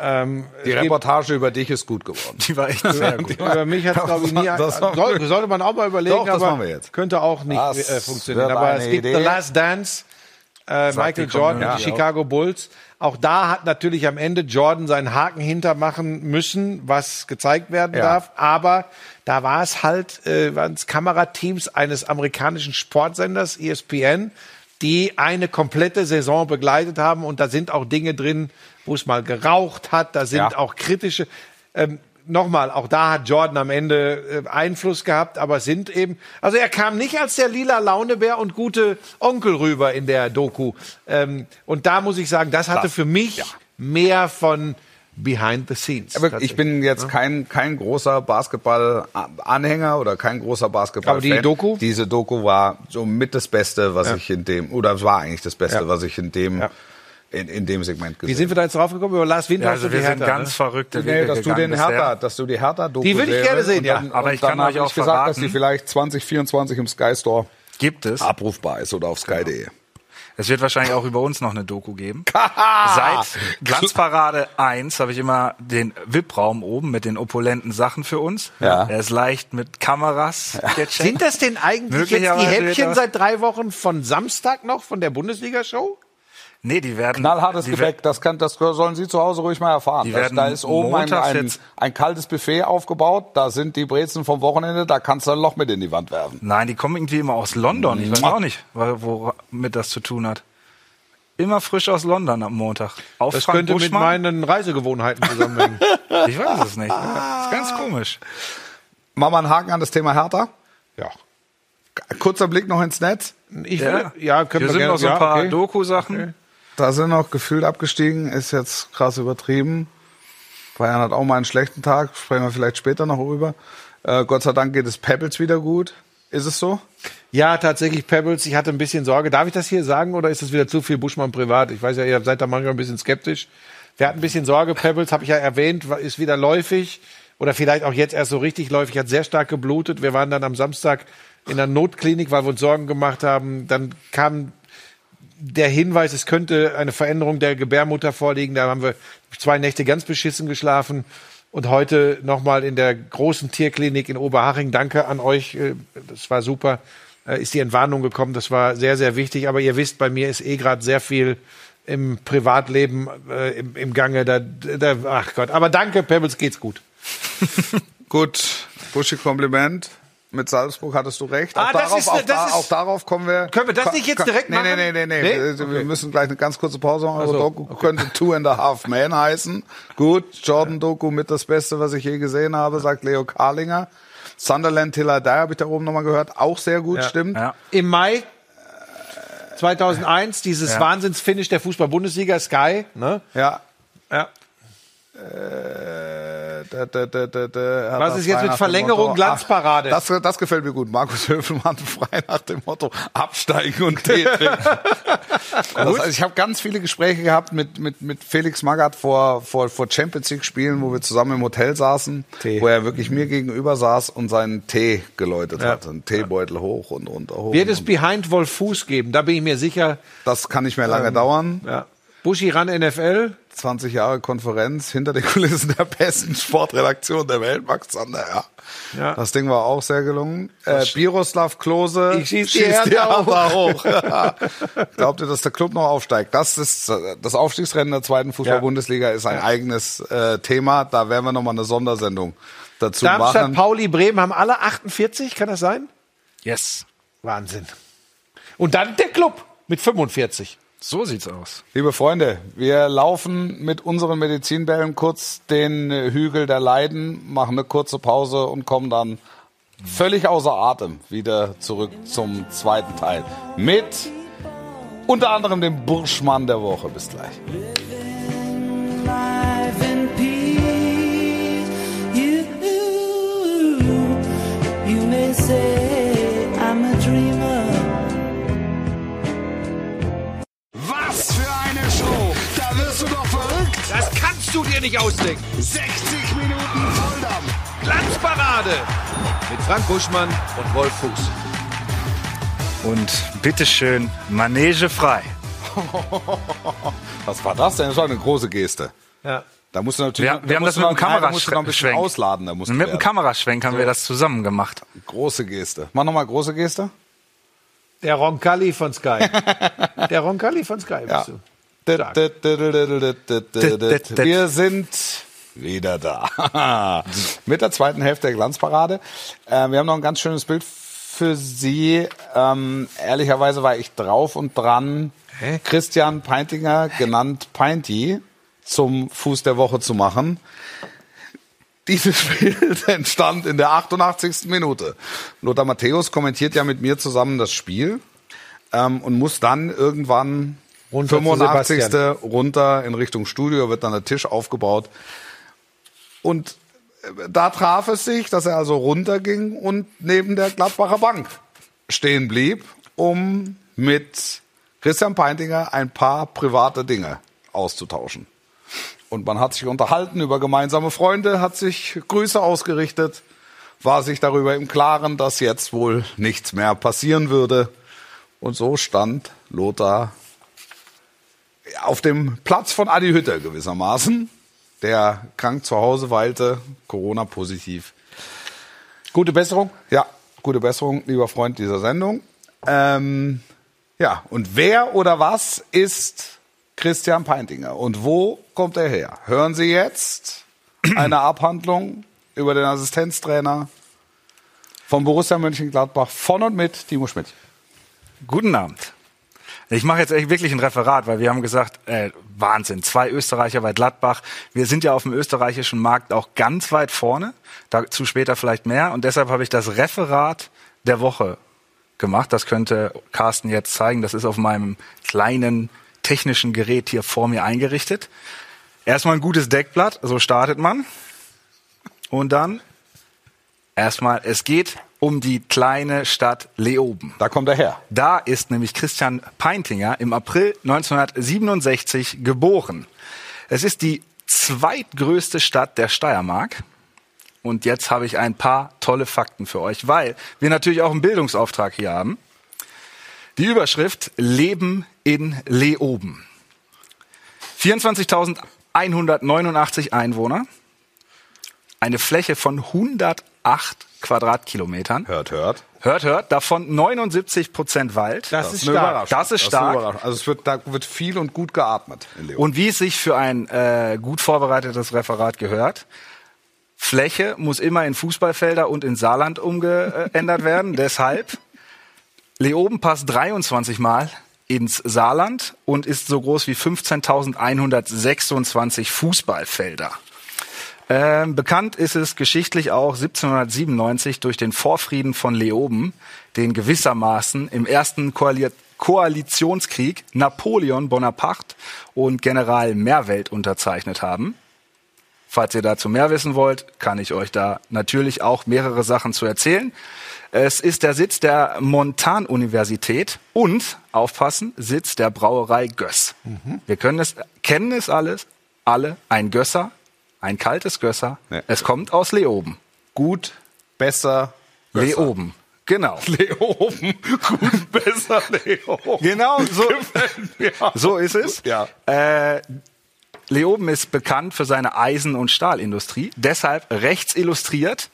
Ähm, die Reportage über dich ist gut geworden. Die war echt sehr gut. Über mich hat es, glaube ich, nie. Das soll, sollte man auch mal überlegen, Doch, das aber machen wir jetzt. könnte auch nicht Das äh, funktionieren. Aber es gibt Idee. The Last Dance, äh, Michael Jordan, Community die Chicago Bulls. Auch da hat natürlich am Ende Jordan seinen Haken hintermachen müssen, was gezeigt werden Ja. darf. Aber da war es halt, äh, waren es Kamerateams eines amerikanischen Sportsenders, ESPN, die eine komplette Saison begleitet haben. Und da sind auch Dinge drin, wo es mal geraucht hat. Da sind Ja. auch kritische. Ähm, Nochmal, auch da hat Jordan am Ende äh, Einfluss gehabt, aber sind eben, also er kam nicht als der lila Launebär und gute Onkel rüber in der Doku. Ähm, und da muss ich sagen, das hatte Das- für mich ja. mehr von Behind the Scenes. Aber ich bin jetzt kein, kein großer Basketball-Anhänger oder kein großer basketball Aber die Doku? Diese Doku war so mit das Beste, was Ja. ich in dem, oder es war eigentlich das Beste, Ja. was ich in dem, Ja. In, in dem Segment Wie gesehen sind wir da jetzt drauf gekommen? Über Lars Winter Ja, also wir sind ganz verrückte Nee, Wege dass du gegangen den bisher. Hertha, dass du die Hertha-Doku Die würde ich gerne sehen, ja. Aber ich kann dann euch auch ich gesagt, dass verraten- die vielleicht 2024 im Sky Store Gibt es. abrufbar ist oder auf sky.de. Es wird wahrscheinlich auch über uns noch eine Doku geben. Seit Glanzparade 1 habe ich immer den VIP-Raum oben mit den opulenten Sachen für uns. Ja. Er ist leicht mit Kameras gecheckt. Sind das denn eigentlich jetzt die Häppchen seit drei Wochen von Samstag noch von der Bundesliga-Show? Nee, die werden. Knallhartes die Gebäck, das, kann, das sollen Sie zu Hause ruhig mal erfahren. Die Das, werden da ist oben ein, ein, ein kaltes Buffet aufgebaut, da sind die Brezen vom Wochenende, da kannst du ein Loch mit in die Wand werfen. Nein, die kommen irgendwie immer aus London. Ich weiß auch nicht, wo- womit das zu tun hat. Immer frisch aus London am Montag. Auf Das Frank könnte mit Buschmann? meinen Reisegewohnheiten zusammenhängen. Ich weiß es nicht. Das ist ganz komisch. Machen wir einen Haken an das Thema Hertha. ja. Kurzer Blick noch ins Netz. Ich Ja, will, ja, können Hier wir sind gerne. noch so ein ja, paar okay. Doku-Sachen. Da sind noch gefühlt abgestiegen, ist jetzt krass übertrieben. Bayern hat auch mal einen schlechten Tag, sprechen wir vielleicht später noch rüber. Äh, Gott sei Dank geht es Pebbles wieder gut. Ist es so? Ja, tatsächlich Pebbles. Ich hatte ein bisschen Sorge. Darf ich das hier sagen oder ist das wieder zu viel Buschmann privat? Ich weiß ja, ihr seid da manchmal ein bisschen skeptisch. Wir hatten ein bisschen Sorge. Pebbles, habe ich ja erwähnt, ist wieder läufig oder vielleicht auch jetzt erst so richtig läufig. Hat sehr stark geblutet. Wir waren dann am Samstag in der Notklinik, weil wir uns Sorgen gemacht haben. Dann kam der Hinweis, es könnte eine Veränderung der Gebärmutter vorliegen. Da haben wir zwei Nächte ganz beschissen geschlafen. Und heute nochmal in der großen Tierklinik in Oberhaching. Danke an euch. äh, Das war super. Äh, Ist die Entwarnung gekommen. Das war sehr, sehr wichtig. Aber ihr wisst, bei mir ist eh gerade sehr viel im Privatleben äh, im, im Gange. Da, da, ach Gott. Aber danke, Pebbles, geht's gut. Gut, Buschi Kompliment. Mit Salzburg hattest du recht. Ah, auch, darauf, ist- auch, da, ist- auch darauf kommen wir. Können wir das nicht jetzt direkt nee, machen? Nee, nee, nee, nee. Nee? Wir, wir Okay. müssen gleich eine ganz kurze Pause machen. Also so, Doku könnte Two and a Half Men heißen. Gut, Jordan Doku mit das Beste, was ich je gesehen habe, sagt Leo Karlinger. Sunderland Till I Die habe ich da oben nochmal gehört. Auch sehr gut, stimmt. Ja. Im Mai 2001 dieses Ja. Wahnsinnsfinish der Fußball-Bundesliga, Sky. Ne? Ja. Ja. Äh, da, da, da, da, Was ist jetzt mit Verlängerung, Glanzparade? Das, das gefällt mir gut. Markus Höfelmann frei nach dem Motto absteigen und Tee trinken. das, heißt, ich habe ganz viele Gespräche gehabt mit, mit, mit Felix Magath vor, vor, vor Champions League Spielen, wo wir zusammen im Hotel saßen, Tee. wo er wirklich mir gegenüber saß und seinen Tee geläutet hat. Einen Teebeutel hoch und runter hoch. Wird es Behind Wolf Fuß geben? Da bin ich mir sicher. das kann nicht mehr lange dauern. Ja. Buschi ran NFL. 20 Jahre Konferenz hinter den Kulissen der besten Sportredaktion der Welt, Max Zander, ja. Ja. Das Ding war auch sehr gelungen. Äh, Biroslav Klose Ich schieß die Hertha hoch. Ja. Glaubt ihr, dass der Club noch aufsteigt? Das ist das Aufstiegsrennen der zweiten Fußball-Bundesliga ist ein eigenes äh, Thema. Da werden wir noch mal eine Sondersendung dazu Darmstadt, machen. Pauli, Bremen haben alle 48, kann das sein? Yes. Wahnsinn. Und dann der Club mit 45. So sieht's aus. Liebe Freunde, wir laufen mit unseren Medizinbällen kurz den Hügel der Leiden, machen eine kurze Pause und kommen dann völlig außer Atem wieder zurück zum zweiten Teil mit unter anderem dem Burschmann der Woche. Bis gleich. life kannst du dir nicht ausdenken. 60 Minuten Volldampf. Glanzparade mit Frank Buschmann und Wolf Fuß. Und bitteschön, Manege frei. Was war das denn? Das war eine große Geste. Ja. Da musst du natürlich, Wir, da wir haben das mit dem Kameraschwenk. ausladen. Da musst du Mit dem. Kameraschwenk haben wir das zusammen gemacht. große Geste. Mach nochmal große Geste. Der Roncalli von Sky. Der Roncalli von Sky bist Ja. du. Wir sind wieder da. Mit der zweiten Hälfte der Glanzparade. Äh, wir haben noch ein ganz schönes Bild für Sie. Ähm, ehrlicherweise war ich drauf und dran, Christian Peintinger, genannt Peinti, zum Fuß der Woche zu machen. Dieses Bild entstand in der 88. Minute. Lothar Matthäus kommentiert ja mit mir zusammen das Spiel ähm, und muss dann irgendwann Runter zu 85. Sebastian. runter in Richtung Studio, wird dann der Tisch aufgebaut. Und äh, da traf es sich, dass er also runterging und neben der Gladbacher Bank stehen blieb, um mit Christian Peintinger ein paar private Dinge auszutauschen. Und man hat sich unterhalten über gemeinsame Freunde, hat sich Grüße ausgerichtet, war sich darüber im Klaren, dass jetzt wohl nichts mehr passieren würde. Und so stand Lothar auf dem Platz von Adi Hütter gewissermaßen, der krank zu Hause weilte, Corona-positiv. Gute Besserung. Ja, gute Besserung, lieber Freund dieser Sendung. Ähm, ja, und wer oder was ist Christian Peintinger und wo kommt er her? Hören Sie jetzt eine Abhandlung über den Assistenztrainer von Borussia Mönchengladbach von und mit Timo Schmidt. Guten Abend. Ich mache jetzt echt wirklich ein Referat, weil wir haben gesagt, äh, Wahnsinn, zwei Österreicher bei Gladbach. Wir sind ja auf dem österreichischen Markt auch ganz weit vorne, dazu später vielleicht mehr. Und deshalb habe ich das Referat der Woche gemacht. Das könnte Carsten jetzt zeigen. Das ist auf meinem kleinen technischen Gerät hier vor mir eingerichtet. Erstmal ein gutes Deckblatt, so startet man. Und dann erstmal, es geht um die kleine Stadt Leoben. Da kommt er her. Da ist nämlich Christian Peintinger im April 1967 geboren. Es ist die zweitgrößte Stadt der Steiermark. Und jetzt habe ich ein paar tolle Fakten für euch, weil wir natürlich auch einen Bildungsauftrag hier haben. Die Überschrift Leben in Leoben. 24.189 Einwohner, eine Fläche von 108 Quadratkilometern. Hört, hört. Hört, hört, davon 79 Prozent Wald. Das ist eine stark. Überraschung. Das ist stark. Überraschung. Also es wird, da wird viel und gut geatmet in Leoben. Und wie es sich für ein äh, gut vorbereitetes Referat gehört, Fläche muss immer in Fußballfelder und in Saarland umgeändert werden. Deshalb, Leoben passt 23 Mal ins Saarland und ist so groß wie 15.126 Fußballfelder. Ähm, bekannt ist es geschichtlich auch 1797 durch den Vorfrieden von Leoben, den gewissermaßen im ersten Koali Koalitionskrieg Napoleon Bonaparte und General Merwelt unterzeichnet haben. Falls ihr dazu mehr wissen wollt, kann ich euch da natürlich auch mehrere Sachen zu erzählen. Es ist der Sitz der Montan-Universität und, aufpassen, Sitz der Brauerei Göss. Wir können es, kennen es alles, alle, ein Gösser, ein kaltes Gösser. Ja. Es kommt aus Leoben. Gut, besser, Gösser. Leoben. Genau. Leoben. Gut, besser, Leoben. Genau, so, so ist es. Ja. Äh, Leoben ist bekannt für seine Eisen- und Stahlindustrie. Deshalb rechts illustriert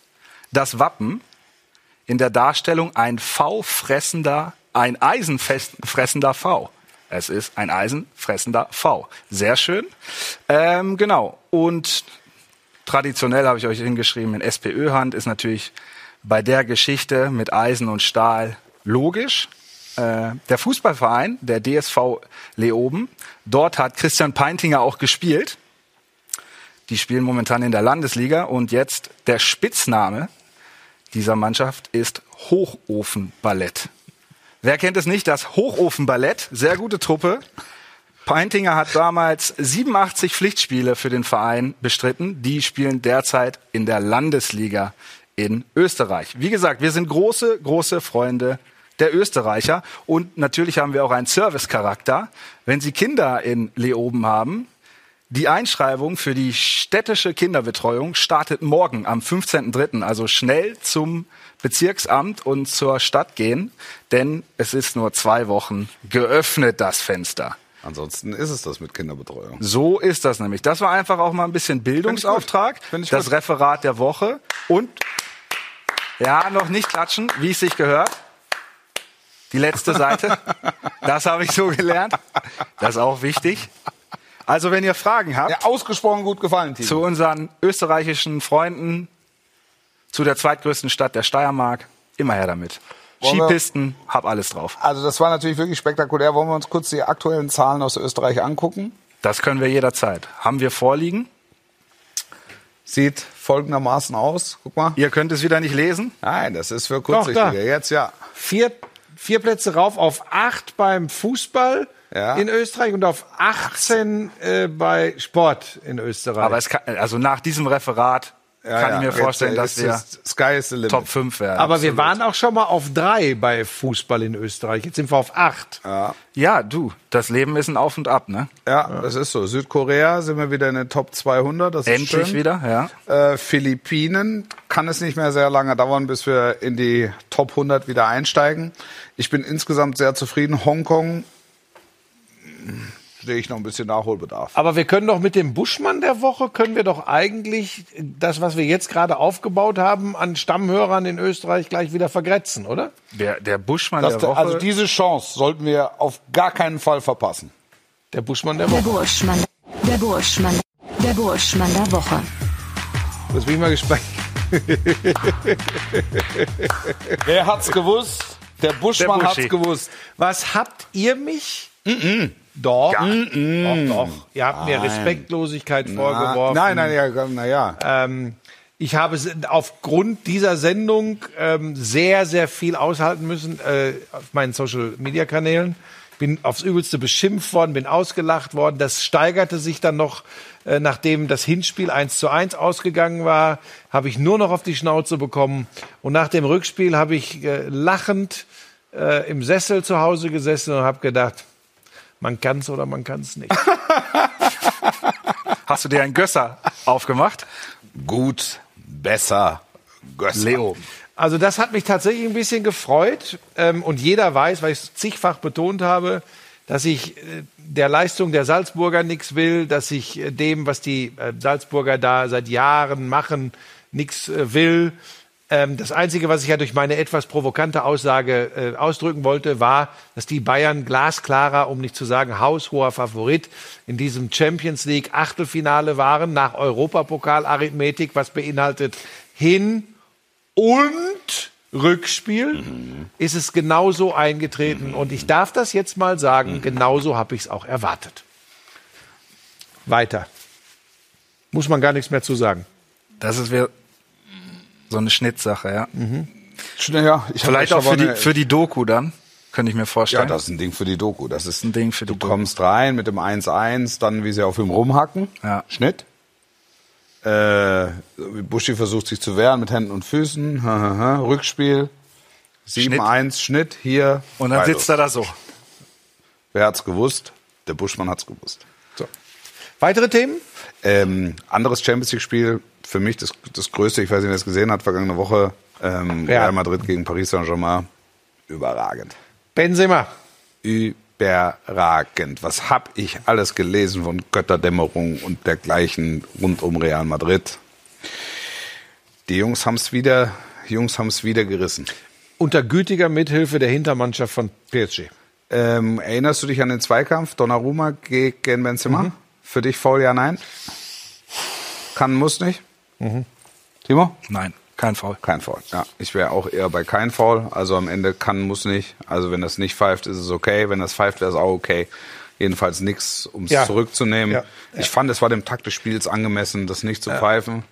das Wappen in der Darstellung ein V-fressender, ein eisenfressender V. Es ist ein eisenfressender V. Sehr schön. Ähm, genau. Und traditionell habe ich euch hingeschrieben, in SPÖ-Hand ist natürlich bei der Geschichte mit Eisen und Stahl logisch. Äh, der Fußballverein, der DSV Leoben, dort hat Christian Peintinger auch gespielt. Die spielen momentan in der Landesliga und jetzt der Spitzname dieser Mannschaft ist Hochofenballett. Wer kennt es nicht? Das Hochofenballett, sehr gute Truppe. Peintinger hat damals 87 Pflichtspiele für den Verein bestritten. Die spielen derzeit in der Landesliga in Österreich. Wie gesagt, wir sind große, große Freunde der Österreicher und natürlich haben wir auch einen Servicecharakter. Wenn Sie Kinder in Leoben haben, die Einschreibung für die städtische Kinderbetreuung startet morgen am 15.03. Also schnell zum Bezirksamt und zur Stadt gehen, denn es ist nur zwei Wochen geöffnet, das Fenster. Ansonsten ist es das mit Kinderbetreuung. So ist das nämlich. Das war einfach auch mal ein bisschen Bildungsauftrag. Find ich das gut. Referat der Woche. Und ja, noch nicht klatschen, wie es sich gehört. Die letzte Seite. Das habe ich so gelernt. Das ist auch wichtig. Also, wenn ihr Fragen habt Ja, ausgesprochen gut gefallen, Timo. zu unseren österreichischen Freunden, zu der zweitgrößten Stadt der Steiermark, immer her damit. Wollen wir- Skipisten, hab alles drauf. Also das war natürlich wirklich spektakulär. Wollen wir uns kurz die aktuellen Zahlen aus Österreich angucken? Das können wir jederzeit. Haben wir vorliegen? Sieht folgendermaßen aus. Guck mal. Ihr könnt es wieder nicht lesen. Nein, das ist für. Kurzsichtige. Jetzt ja. Vier, vier Plätze rauf auf acht beim Fußball Ja. in Österreich und auf 18 äh, bei Sport in Österreich. Aber es kann, also nach diesem Referat ja kann ja. ich mir Jetzt, vorstellen, äh, dass ist wir. Top 5 werden. Aber wir waren auch schon mal auf drei bei Fußball in Österreich. Jetzt sind wir auf acht. ja, du, das Leben ist ein Auf und Ab, ne? Ja, das ist so. Südkorea sind wir wieder in den Top 200. Das ist Endlich schön. wieder, ja. Äh, Philippinen kann es nicht mehr sehr lange dauern, bis wir in die Top 100 wieder einsteigen. Ich bin insgesamt sehr zufrieden. Hongkong sehe ich noch ein bisschen Nachholbedarf. Aber wir können doch mit dem Buschmann der Woche, können wir doch eigentlich das, was wir jetzt gerade aufgebaut haben, an Stammhörern in Österreich gleich wieder vergrätzen, oder? Der, der Buschmann Das, der Woche. also diese Chance sollten wir auf gar keinen Fall verpassen. Der Buschmann der Der Woche. Burschmann, der Burschmann, der Burschmann der Woche. Jetzt bin ich mal gespannt. Wer hat's gewusst? Der Buschmann Der hat's gewusst. Was habt ihr mich? Doch. Doch, doch. Ihr habt mir Respektlosigkeit vorgeworfen. Nein, nein, ja, na ja. Ähm, ich habe aufgrund dieser Sendung ähm, sehr, sehr viel aushalten müssen äh, auf meinen Social-Media-Kanälen. Bin aufs Übelste beschimpft worden, bin ausgelacht worden. Das steigerte sich dann noch, äh, nachdem das Hinspiel 1 zu 1 ausgegangen war, habe ich nur noch auf die Schnauze bekommen. Und nach dem Rückspiel habe ich äh, lachend äh, im Sessel zu Hause gesessen und habe gedacht, man kann's oder man kann's nicht. Hast du dir einen Gösser aufgemacht? Gut, besser, Gösser. Leo. Also das hat mich tatsächlich ein bisschen gefreut. Ähm, und jeder weiß, weil ich es zigfach betont habe, dass ich äh, der Leistung der Salzburger nichts will, dass ich äh, dem, was die äh, Salzburger da seit Jahren machen, nichts will. Ähm, das Einzige, was ich ja durch meine etwas provokante Aussage äh, ausdrücken wollte, war, dass die Bayern glasklarer, um nicht zu sagen haushoher Favorit in diesem Champions League Achtelfinale waren, nach Europapokal-Arithmetik, was beinhaltet Hin- und Rückspiel, ist es genauso eingetreten. Und ich darf das jetzt mal sagen, genauso habe ich es auch erwartet. Weiter. Muss man gar nichts mehr zu sagen. Das ist so eine Schnittsache, ja. Ja, ich hab Vielleicht auch für die, eine- für die Doku dann, könnte ich mir Ja, vorstellen. das ist ein Ding für die Doku. Das ist ein Ding für die Du Doku. kommst rein mit dem 1-1, dann wie sie auf ihm rumhacken. Ja. Schnitt. Äh, Buschi versucht sich zu wehren mit Händen und Füßen. Rückspiel. 7-1, Schnitt. hier. Und dann sitzt er da so. Wer hat's gewusst? Der Buschmann hat's gewusst. So. Weitere Themen? Ähm, anderes Champions League-Spiel, für mich das, das größte, ich weiß nicht, wer es gesehen hat, vergangene Woche, ähm, Real. Real Madrid gegen Paris Saint-Germain. Überragend. Benzema. Überragend. Was hab ich alles gelesen von Götterdämmerung und dergleichen rund um Real Madrid. Die Jungs haben's wieder, Jungs haben's wieder gerissen. Unter gütiger Mithilfe der Hintermannschaft von PSG. Ähm, erinnerst du dich an den Zweikampf Donnarumma gegen Benzema? Für dich faul, ja, nein? Kann, muss nicht? Timo? Nein, kein Foul. Kein Foul. Ja, ich wäre auch eher bei kein Foul. Also am Ende kann, muss nicht. Also wenn das nicht pfeift, ist es okay. Wenn das pfeift, wäre es auch okay. Jedenfalls nichts, um es Ja. zurückzunehmen. Ja. Ich fand, es war dem Takt des Spiels angemessen, das nicht zu pfeifen.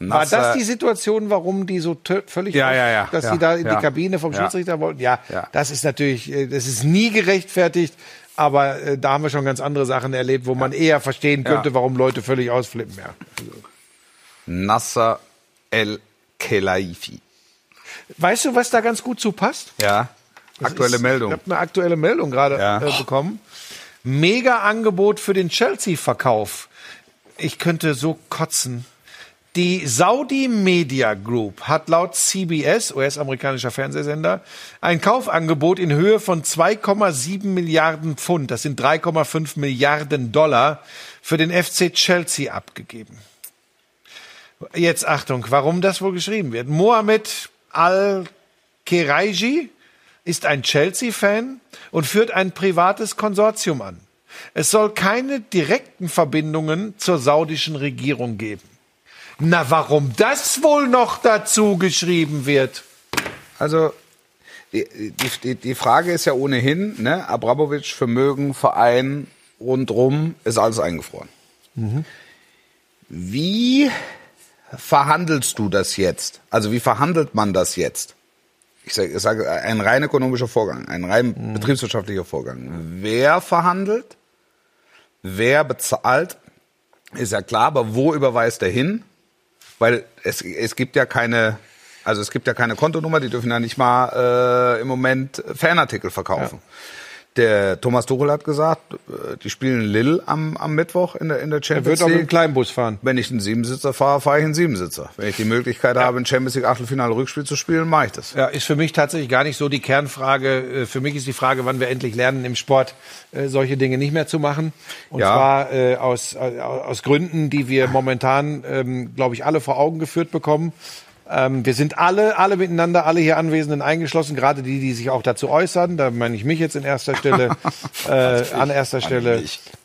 War Nasser- das die Situation, warum die so völlig, Ja, ja, ja, dass ja, sie da in ja. die Kabine vom Ja. Schiedsrichter wollten? Ja, Ja. das ist natürlich, äh, das ist nie gerechtfertigt. Aber äh, da haben wir schon ganz andere Sachen erlebt, wo man eher verstehen könnte, Ja. warum Leute völlig ausflippen. Ja. Nasser El Khelaifi. Weißt du, was da ganz gut zu passt? Ja. Aktuelle ist, Meldung. Ich habe eine aktuelle Meldung gerade Ja. äh, bekommen. Mega Angebot für den Chelsea-Verkauf. Ich könnte so kotzen. Die Saudi Media Group hat laut CBS, US-amerikanischer Fernsehsender, ein Kaufangebot in Höhe von 2,7 Milliarden Pfund, das sind 3,5 Milliarden Dollar, für den FC Chelsea abgegeben. Jetzt Achtung, warum das wohl geschrieben wird. Mohamed Al-Keraiji ist ein Chelsea-Fan und führt ein privates Konsortium an. Es soll keine direkten Verbindungen zur saudischen Regierung geben. Na, warum das wohl noch dazu geschrieben wird? Also die, die, die Frage ist ja ohnehin, ne, Abramovic, Vermögen, Verein, rundrum, ist alles eingefroren. Wie verhandelst du das jetzt? Also wie verhandelt man das jetzt? Ich sage, sage ein rein ökonomischer Vorgang, ein rein betriebswirtschaftlicher Vorgang. Wer verhandelt? Wer bezahlt? Ist ja klar, aber wo überweist er hin? Weil es, es gibt ja keine, also es gibt ja keine Kontonummer, die dürfen ja nicht mal äh, im Moment Fanartikel verkaufen. Der Thomas Tuchel hat gesagt, äh, die spielen Lille am, am Mittwoch in der, in der Er Champions wird auch mit dem League. Kleinbus fahren. Wenn ich einen Siebensitzer fahre, fahre ich einen Siebensitzer. Wenn ich die Möglichkeit habe, ein Champions League Achtelfinale Rückspiel zu spielen, mache ich das. Ja, ist für mich tatsächlich gar nicht so die Kernfrage. Äh, Für mich ist die Frage, wann wir endlich lernen, im Sport äh, solche Dinge nicht mehr zu machen. Und Ja. zwar äh, aus, aus Gründen, die wir momentan, ähm, glaube ich, alle vor Augen geführt bekommen. Ähm, wir sind alle, alle miteinander, alle hier Anwesenden eingeschlossen, gerade die, die sich auch dazu äußern. Da meine ich mich jetzt in erster Stelle, äh, an erster Stelle.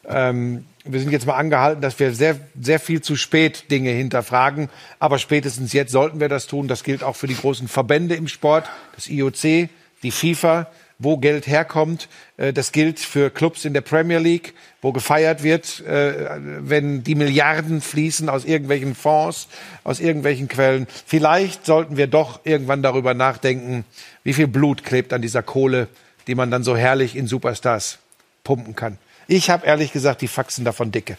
Ähm, wir sind jetzt mal angehalten, dass wir sehr, sehr viel zu spät Dinge hinterfragen. Aber spätestens jetzt sollten wir das tun. Das gilt auch für die großen Verbände im Sport, das IOC, die FIFA, wo Geld herkommt. Äh, Das gilt für Clubs in der Premier League, wo gefeiert wird, äh, wenn die Milliarden fließen aus irgendwelchen Fonds, aus irgendwelchen Quellen. Vielleicht sollten wir doch irgendwann darüber nachdenken, wie viel Blut klebt an dieser Kohle, die man dann so herrlich in Superstars pumpen kann. Ich habe ehrlich gesagt die Faxen davon dicke.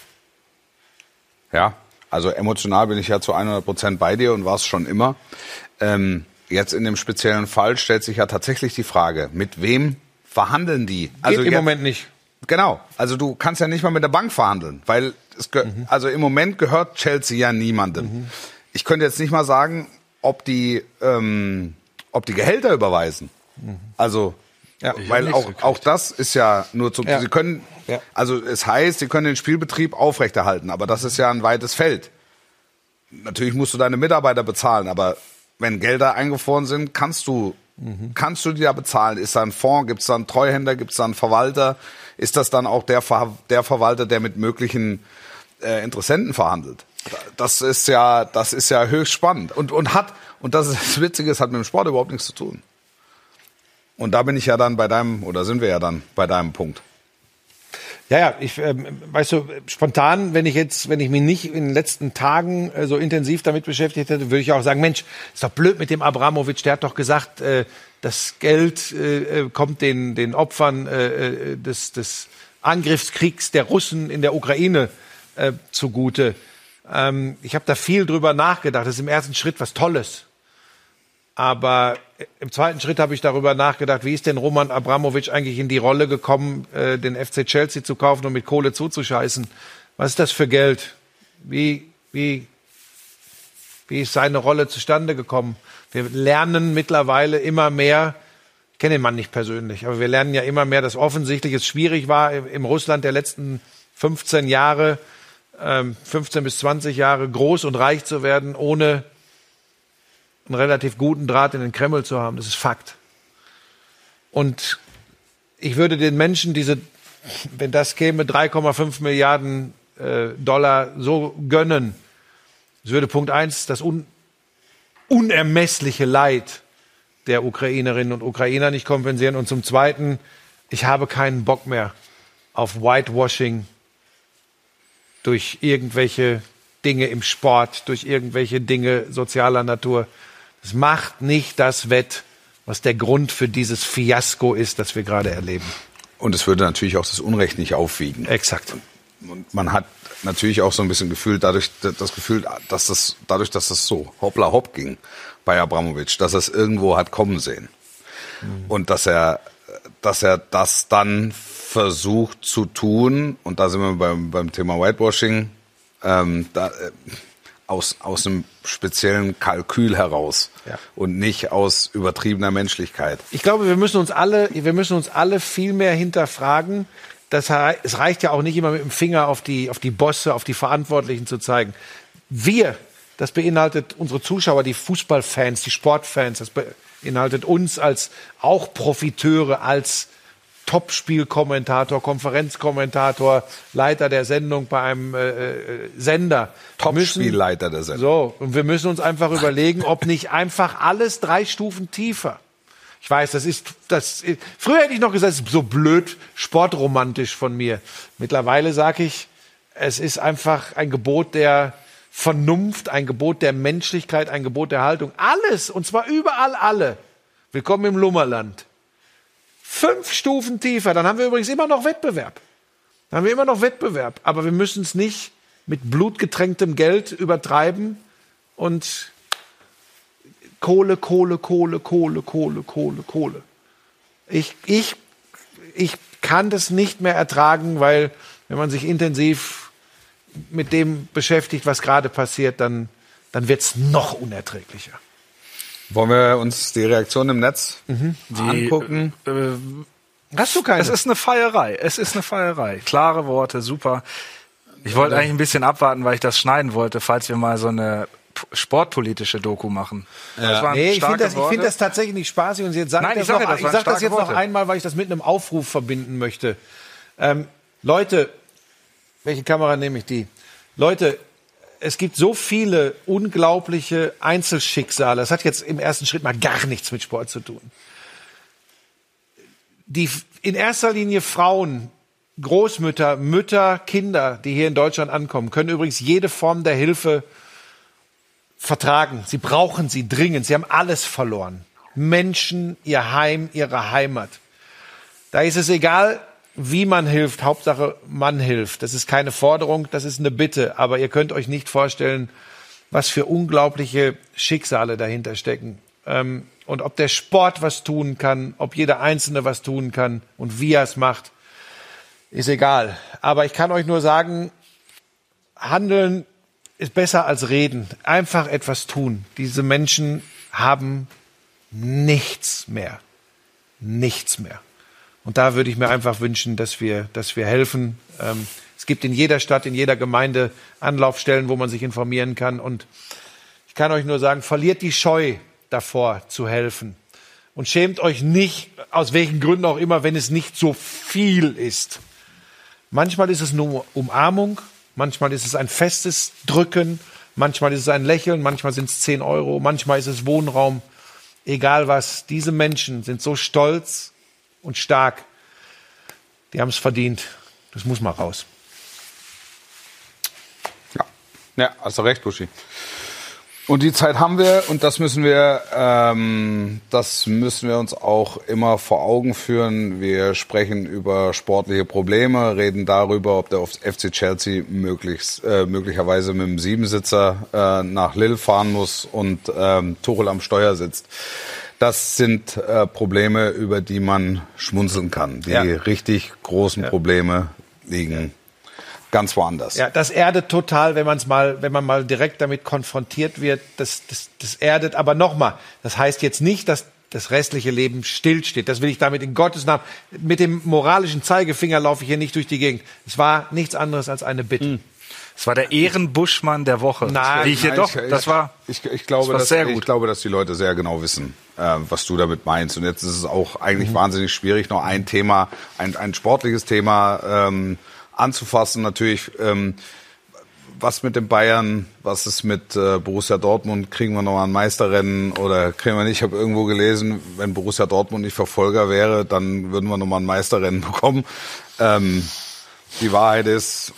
Ja, also emotional bin ich ja zu 100 Prozent bei dir und war es schon immer. Ähm, jetzt in dem speziellen Fall stellt sich ja tatsächlich die Frage, mit wem verhandeln die? Also Geht im jetzt- Moment nicht. Genau. Also du kannst ja nicht mal mit der Bank verhandeln, weil es Mhm. also im Moment gehört Chelsea ja niemandem. Ich könnte jetzt nicht mal sagen, ob die ähm, ob die Gehälter überweisen. Also Ja, weil auch gekriegt. auch das ist ja nur zum Ja. sie können Ja. also es heißt, sie können den Spielbetrieb aufrechterhalten, aber das ist ja ein weites Feld. Natürlich musst du deine Mitarbeiter bezahlen, aber wenn Gelder eingefroren sind, kannst du, kannst du die da bezahlen? Ist da ein Fonds? Gibt es da einen Treuhänder? Gibt es da einen Verwalter? Ist das dann auch der, Ver der Verwalter, der mit möglichen äh, Interessenten verhandelt? Das ist ja, das ist ja höchst spannend und und hat und das ist das Witzige, es hat mit dem Sport überhaupt nichts zu tun. Und da bin ich ja dann bei deinem oder sind wir ja dann bei deinem Punkt. Ja, ja, ich, ähm, weißt du, spontan, wenn ich jetzt, wenn ich mich nicht in den letzten Tagen äh, so intensiv damit beschäftigt hätte, würde ich auch sagen, Mensch, ist doch blöd mit dem Abramowitsch, der hat doch gesagt, äh, das Geld äh, äh, kommt den, den Opfern äh, äh, des, des Angriffskriegs der Russen in der Ukraine äh, zugute. Ähm, ich habe da viel drüber nachgedacht. Das ist im ersten Schritt was Tolles. Aber im zweiten Schritt habe ich darüber nachgedacht, wie ist denn Roman Abramowitsch eigentlich in die Rolle gekommen, äh, den FC Chelsea zu kaufen und mit Kohle zuzuscheißen? Was ist das für Geld? Wie, wie, wie ist seine Rolle zustande gekommen? Wir lernen mittlerweile immer mehr, ich kenne den Mann nicht persönlich, aber wir lernen ja immer mehr, dass offensichtlich es schwierig war, im, im Russland der letzten 15 Jahre, ähm, 15 bis 20 Jahre groß und reich zu werden, ohne einen relativ guten Draht in den Kreml zu haben. Das ist Fakt. Und ich würde den Menschen diese, wenn das käme, 3,5 Milliarden äh, Dollar so gönnen. Es würde Punkt eins das un, unermessliche Leid der Ukrainerinnen und Ukrainer nicht kompensieren. Und zum Zweiten, ich habe keinen Bock mehr auf Whitewashing durch irgendwelche Dinge im Sport, durch irgendwelche Dinge sozialer Natur. Es macht nicht das Wett, was der Grund für dieses Fiasko ist, das wir gerade erleben. Und es würde natürlich auch das Unrecht nicht aufwiegen. Exakt. Und man hat natürlich auch so ein bisschen Gefühl, dadurch, das Gefühl, dass das, dadurch, dass das so hoppla hopp ging bei Abramowitsch, dass er es irgendwo hat kommen sehen. Und dass er, dass er das dann versucht zu tun, und da sind wir beim, beim Thema Whitewashing, ähm, da, äh, aus, aus einem speziellen Kalkül heraus Ja. und nicht aus übertriebener Menschlichkeit. Ich glaube, wir müssen uns alle, wir müssen uns alle viel mehr hinterfragen. Das, es reicht ja auch nicht immer mit dem Finger auf die, auf die Bosse, auf die Verantwortlichen zu zeigen. Wir, das beinhaltet unsere Zuschauer, die Fußballfans, die Sportfans, das beinhaltet uns als auch Profiteure, als Topspielkommentator, Konferenzkommentator, Leiter der Sendung bei einem äh, äh, Sender. Topspielleiter der Sendung. so, und wir müssen uns einfach überlegen, ob nicht einfach alles drei Stufen tiefer. Ich weiß, das ist, das, ist- früher hätte ich noch gesagt, es ist so blöd, sportromantisch von mir. Mittlerweile sage ich, es ist einfach ein Gebot der Vernunft, ein Gebot der Menschlichkeit, ein Gebot der Haltung. Alles, und zwar überall alle. Willkommen im Lummerland. Fünf Stufen tiefer, dann haben wir übrigens immer noch Wettbewerb. Dann haben wir immer noch Wettbewerb. Aber wir müssen es nicht mit blutgetränktem Geld übertreiben und Kohle, Kohle, Kohle, Kohle, Kohle, Kohle, Kohle. Ich, ich, ich kann das nicht mehr ertragen, weil wenn man sich intensiv mit dem beschäftigt, was gerade passiert, dann, dann wird es noch unerträglicher. Wollen wir uns die Reaktion im Netz angucken? Äh, Hast du keine? Es ist eine Feierei. Es ist eine Feierei. Klare Worte, super. Ich wollte eigentlich ein bisschen abwarten, weil ich das schneiden wollte, falls wir mal so eine sportpolitische Doku machen. Das waren Nee, ich finde das, ich find das tatsächlich nicht spaßig. Und jetzt sage Nein, ich ich das, sag noch, ja, das ich sag das jetzt noch Worte. einmal, weil ich das mit einem Aufruf verbinden möchte. Ähm, Leute, welche Kamera nehme ich die? Leute, es gibt so viele unglaubliche Einzelschicksale. Das hat jetzt im ersten Schritt mal gar nichts mit Sport zu tun. Die in erster Linie Frauen, Großmütter, Mütter, Kinder, die hier in Deutschland ankommen, können übrigens jede Form der Hilfe vertragen. Sie brauchen sie dringend. Sie haben alles verloren. Menschen, ihr Heim, ihre Heimat. Da ist es egal, wie man hilft. Hauptsache, man hilft. Das ist keine Forderung, das ist eine Bitte. Aber ihr könnt euch nicht vorstellen, was für unglaubliche Schicksale dahinter stecken. Ähm, und ob der Sport was tun kann, ob jeder Einzelne was tun kann und wie er es macht, ist egal. Aber ich kann euch nur sagen, Handeln ist besser als reden. Einfach etwas tun. Diese Menschen haben nichts mehr. Nichts mehr. Und da würde ich mir einfach wünschen, dass wir, dass wir helfen. Ähm, es gibt in jeder Stadt, in jeder Gemeinde Anlaufstellen, wo man sich informieren kann. Und Ich kann euch nur sagen, verliert die Scheu davor zu helfen. Und schämt euch nicht, aus welchen Gründen auch immer, wenn es nicht so viel ist. Manchmal ist es nur Umarmung, manchmal ist es ein festes Drücken, manchmal ist es ein Lächeln, manchmal sind es 10 Euro, manchmal ist es Wohnraum. Egal was, diese Menschen sind so stolz und stark. Die haben es verdient. Das muss mal raus. Ja, ja hast du recht, Buschi. Und die Zeit haben wir und das müssen wir, ähm, das müssen wir uns auch immer vor Augen führen. Wir sprechen über sportliche Probleme, reden darüber, ob der FC Chelsea möglichst, äh, möglicherweise mit dem Siebensitzer äh, nach Lille fahren muss und ähm, Tuchel am Steuer sitzt. Das sind äh, Probleme, über die man schmunzeln kann. Die Ja. richtig großen Probleme liegen ganz woanders. Ja, das erdet total, wenn man es mal, wenn man mal direkt damit konfrontiert wird. Das, das, das erdet. Aber nochmal, das heißt jetzt nicht, dass das restliche Leben stillsteht. Das will ich damit in Gottes Namen. Mit dem moralischen Zeigefinger laufe ich hier nicht durch die Gegend. Es war nichts anderes als eine Bitte. Es war der Ehrenbuschmann der Woche. Nein, ich hier Nein, doch, ich, das war. Ich, ich, glaube, das dass, sehr ich gut. glaube, dass die Leute sehr genau wissen, äh, was du damit meinst. Und jetzt ist es auch eigentlich Mhm. wahnsinnig schwierig, noch ein Thema, ein, ein sportliches Thema ähm, anzufassen. Natürlich, ähm, was mit den Bayern, was ist mit äh, Borussia Dortmund? Kriegen wir noch mal ein Meisterrennen oder kriegen wir nicht? Ich habe irgendwo gelesen, wenn Borussia Dortmund nicht Verfolger wäre, dann würden wir noch mal ein Meisterrennen bekommen. Ähm, die Wahrheit ist,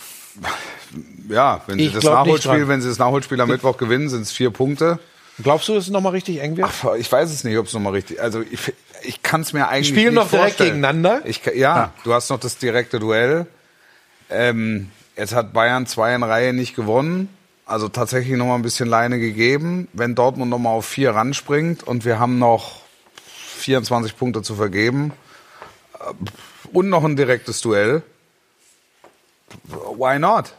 ja, wenn sie Ich das Nachholspiel, wenn sie das Nachholspiel am Mittwoch gewinnen, sind es vier Punkte. Glaubst du, dass es nochmal richtig eng wird? Ach, ich weiß es nicht, ob es nochmal richtig. Also ich, ich kann es mir eigentlich Spielen nicht noch direkt vorstellen. gegeneinander? Ich, kann- ja, du hast noch das direkte Duell. Ähm, jetzt hat Bayern zwei in Reihe nicht gewonnen. Also tatsächlich nochmal ein bisschen Leine gegeben. Wenn Dortmund nochmal auf vier ranspringt und wir haben noch 24 Punkte zu vergeben äh, und noch ein direktes Duell, why not?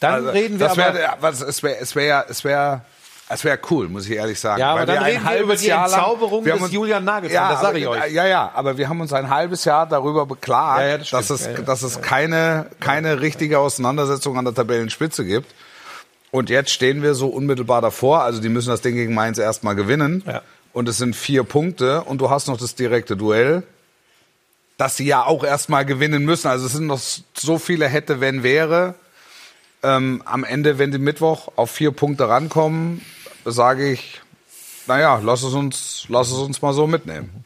Dann Also, reden wir das aber. wär, ja, was, es wäre es wär, es wär, es wär cool, muss ich ehrlich sagen. Ja, aber Weil dann wir ein reden wir über die Jahr lang- Entzauberung wir des uns- Julian Nagelsmann, das sag aber- ich euch. Ja, ja, aber wir haben uns ein halbes Jahr darüber beklagt, Ja, ja, das dass es, Ja, ja. dass es keine, keine richtige Auseinandersetzung an der Tabellenspitze gibt. Und jetzt stehen wir so unmittelbar davor. Also die müssen das Ding gegen Mainz erstmal gewinnen. Ja. Und es sind vier Punkte und du hast noch das direkte Duell, das sie ja auch erstmal gewinnen müssen. Also es sind noch so viele hätte, wenn wäre. Ähm, am Ende, wenn die Mittwoch auf vier Punkte rankommen, sage ich, naja, lass es uns, lass es uns mal so mitnehmen.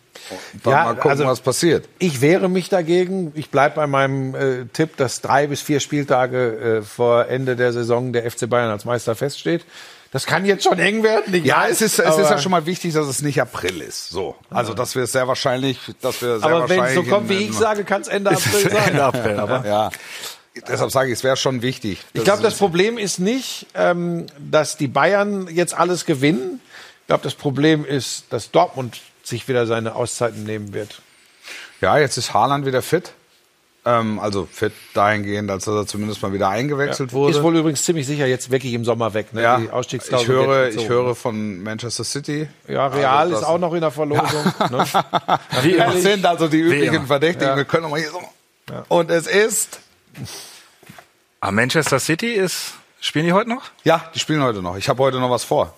Dann Ja, mal gucken, also- was passiert. Ich wehre mich dagegen. Ich bleibe bei meinem äh, Tipp, dass drei bis vier Spieltage äh, vor Ende der Saison der FC Bayern als Meister feststeht. Das kann jetzt schon eng werden. Ich Ja, weiß, es ist, es ist aber- ja schon mal wichtig, dass es nicht April ist. So. Also, dass wir es sehr wahrscheinlich, dass wir sehr Aber wenn es wahrscheinlich. so kommt, wie ich sage, kann es Ende April sein. Ende April, aber Ja. Deshalb sage ich, es wäre schon wichtig. Ich glaube, das Problem ist nicht, ähm, dass die Bayern jetzt alles gewinnen. Ich glaube, das Problem ist, dass Dortmund sich wieder seine Auszeiten nehmen wird. Ja, jetzt ist Haaland wieder fit. Ähm, also fit dahingehend, als dass er zumindest mal wieder eingewechselt wurde. Ist wohl übrigens ziemlich sicher jetzt wirklich im Sommer weg. Ne? ja, Die ich höre, ich höre von Manchester City. Ja, Real Also ist auch noch in der Verlosung. Ne? Wie sind also die üblichen. Verdächtigen. Wir können mal hier so. Und es ist. Ah, Manchester City ist. Spielen die heute noch? Ja, die spielen heute noch. Ich habe heute noch was vor.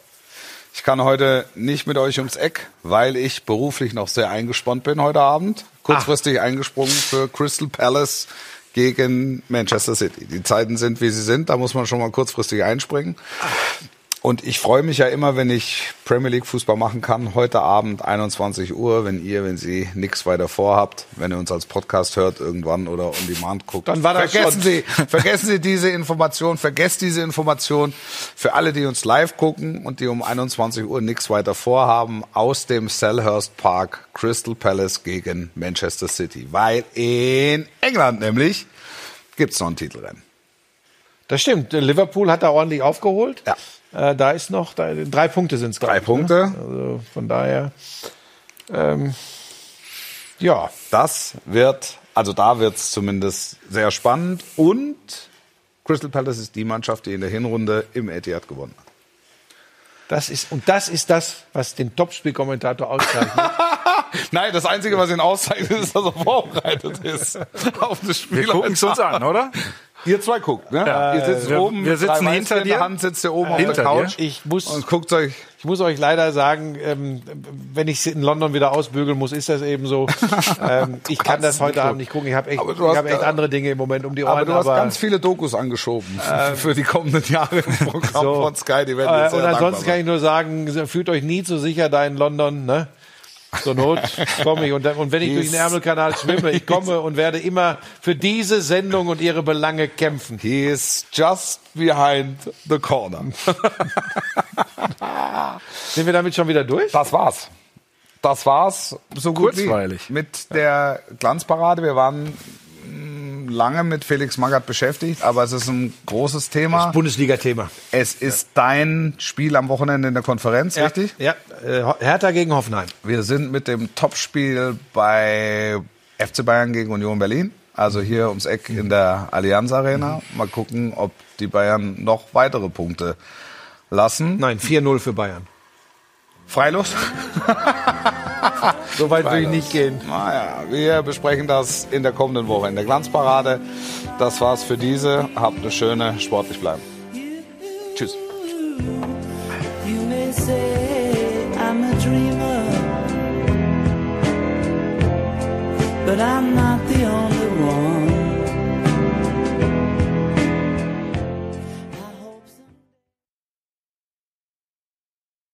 Ich kann heute nicht mit euch ums Eck, weil ich beruflich noch sehr eingespannt bin heute Abend. Kurzfristig eingesprungen für Crystal Palace gegen Manchester City. Die Zeiten sind, wie sie sind. Da muss man schon mal kurzfristig einspringen. Und ich freue mich ja immer, wenn ich Premier League Fußball machen kann. Heute Abend 21 Uhr, wenn ihr, wenn Sie nichts weiter vorhabt, wenn ihr uns als Podcast hört irgendwann oder on demand guckt. Dann war das vergessen schon. Sie, vergessen Sie diese Information, vergesst diese Information. Für alle, die uns live gucken und die um 21 Uhr nichts weiter vorhaben, aus dem Selhurst Park Crystal Palace gegen Manchester City. Weil in England nämlich gibt's noch ein Titelrennen. Das stimmt. Liverpool hat da ordentlich aufgeholt. Ja. Äh, da ist noch, da, drei Punkte sind es. Drei Punkte. Also von daher, ähm, ja. Das wird, also da wird's zumindest sehr spannend. Und Crystal Palace ist die Mannschaft, die in der Hinrunde im Etihad gewonnen hat. Das ist, und das ist das, was den Topspielkommentator auszeichnet. Nein, das Einzige, was ihn auszeichnet, ist, dass er vorbereitet ist auf das Spiel. Wir gucken es uns an, oder? Ihr zwei guckt, ne? ihr sitzt wir- oben, wir sitzen hinter dir. Hand sitzt ihr oben auf Hinter der dir. Couch Ich muss, und guckt euch. ich muss euch leider sagen, ähm, wenn ich in London wieder ausbügeln muss, ist das eben so. ähm, ich kann das heute Abend nicht gucken. Ich habe echt, Aber ich hab echt andere Dinge im Moment um die Ohren. Aber du hast ganz viele Dokus angeschoben für die kommenden Jahre im Programm So. von Sky. Die werden Äh, jetzt und sehr ansonsten dankbar kann ich nur sagen, fühlt euch nie zu sicher da in London, ne? Zur Not komme ich. Und, dann- und wenn ich durch den Ärmelkanal schwimme, ich komme und werde immer für diese Sendung und ihre Belange kämpfen. He is just behind the corner. Sind wir damit schon wieder durch? Das war's. Das war's. So gut Kurzweilig. wie mit der Glanzparade. Wir waren lange mit Felix Magath beschäftigt, aber es ist ein großes Thema. Bundesliga-Thema. Es ist dein Spiel am Wochenende in der Konferenz, richtig? Ja, äh, Hertha gegen Hoffenheim. Wir sind mit dem Topspiel bei FC Bayern gegen Union Berlin. Also hier ums Eck in der Allianz Arena. Mal gucken, ob die Bayern noch weitere Punkte lassen. Nein, 4-0 für Bayern. Freilos? So weit will ich nicht gehen. Naja, wir besprechen das in der kommenden Woche in der Glanzparade. Das war's für diese. Habt eine schöne, sportlich bleiben. Tschüss. You may say I'm a dreamer, but I'm not the only.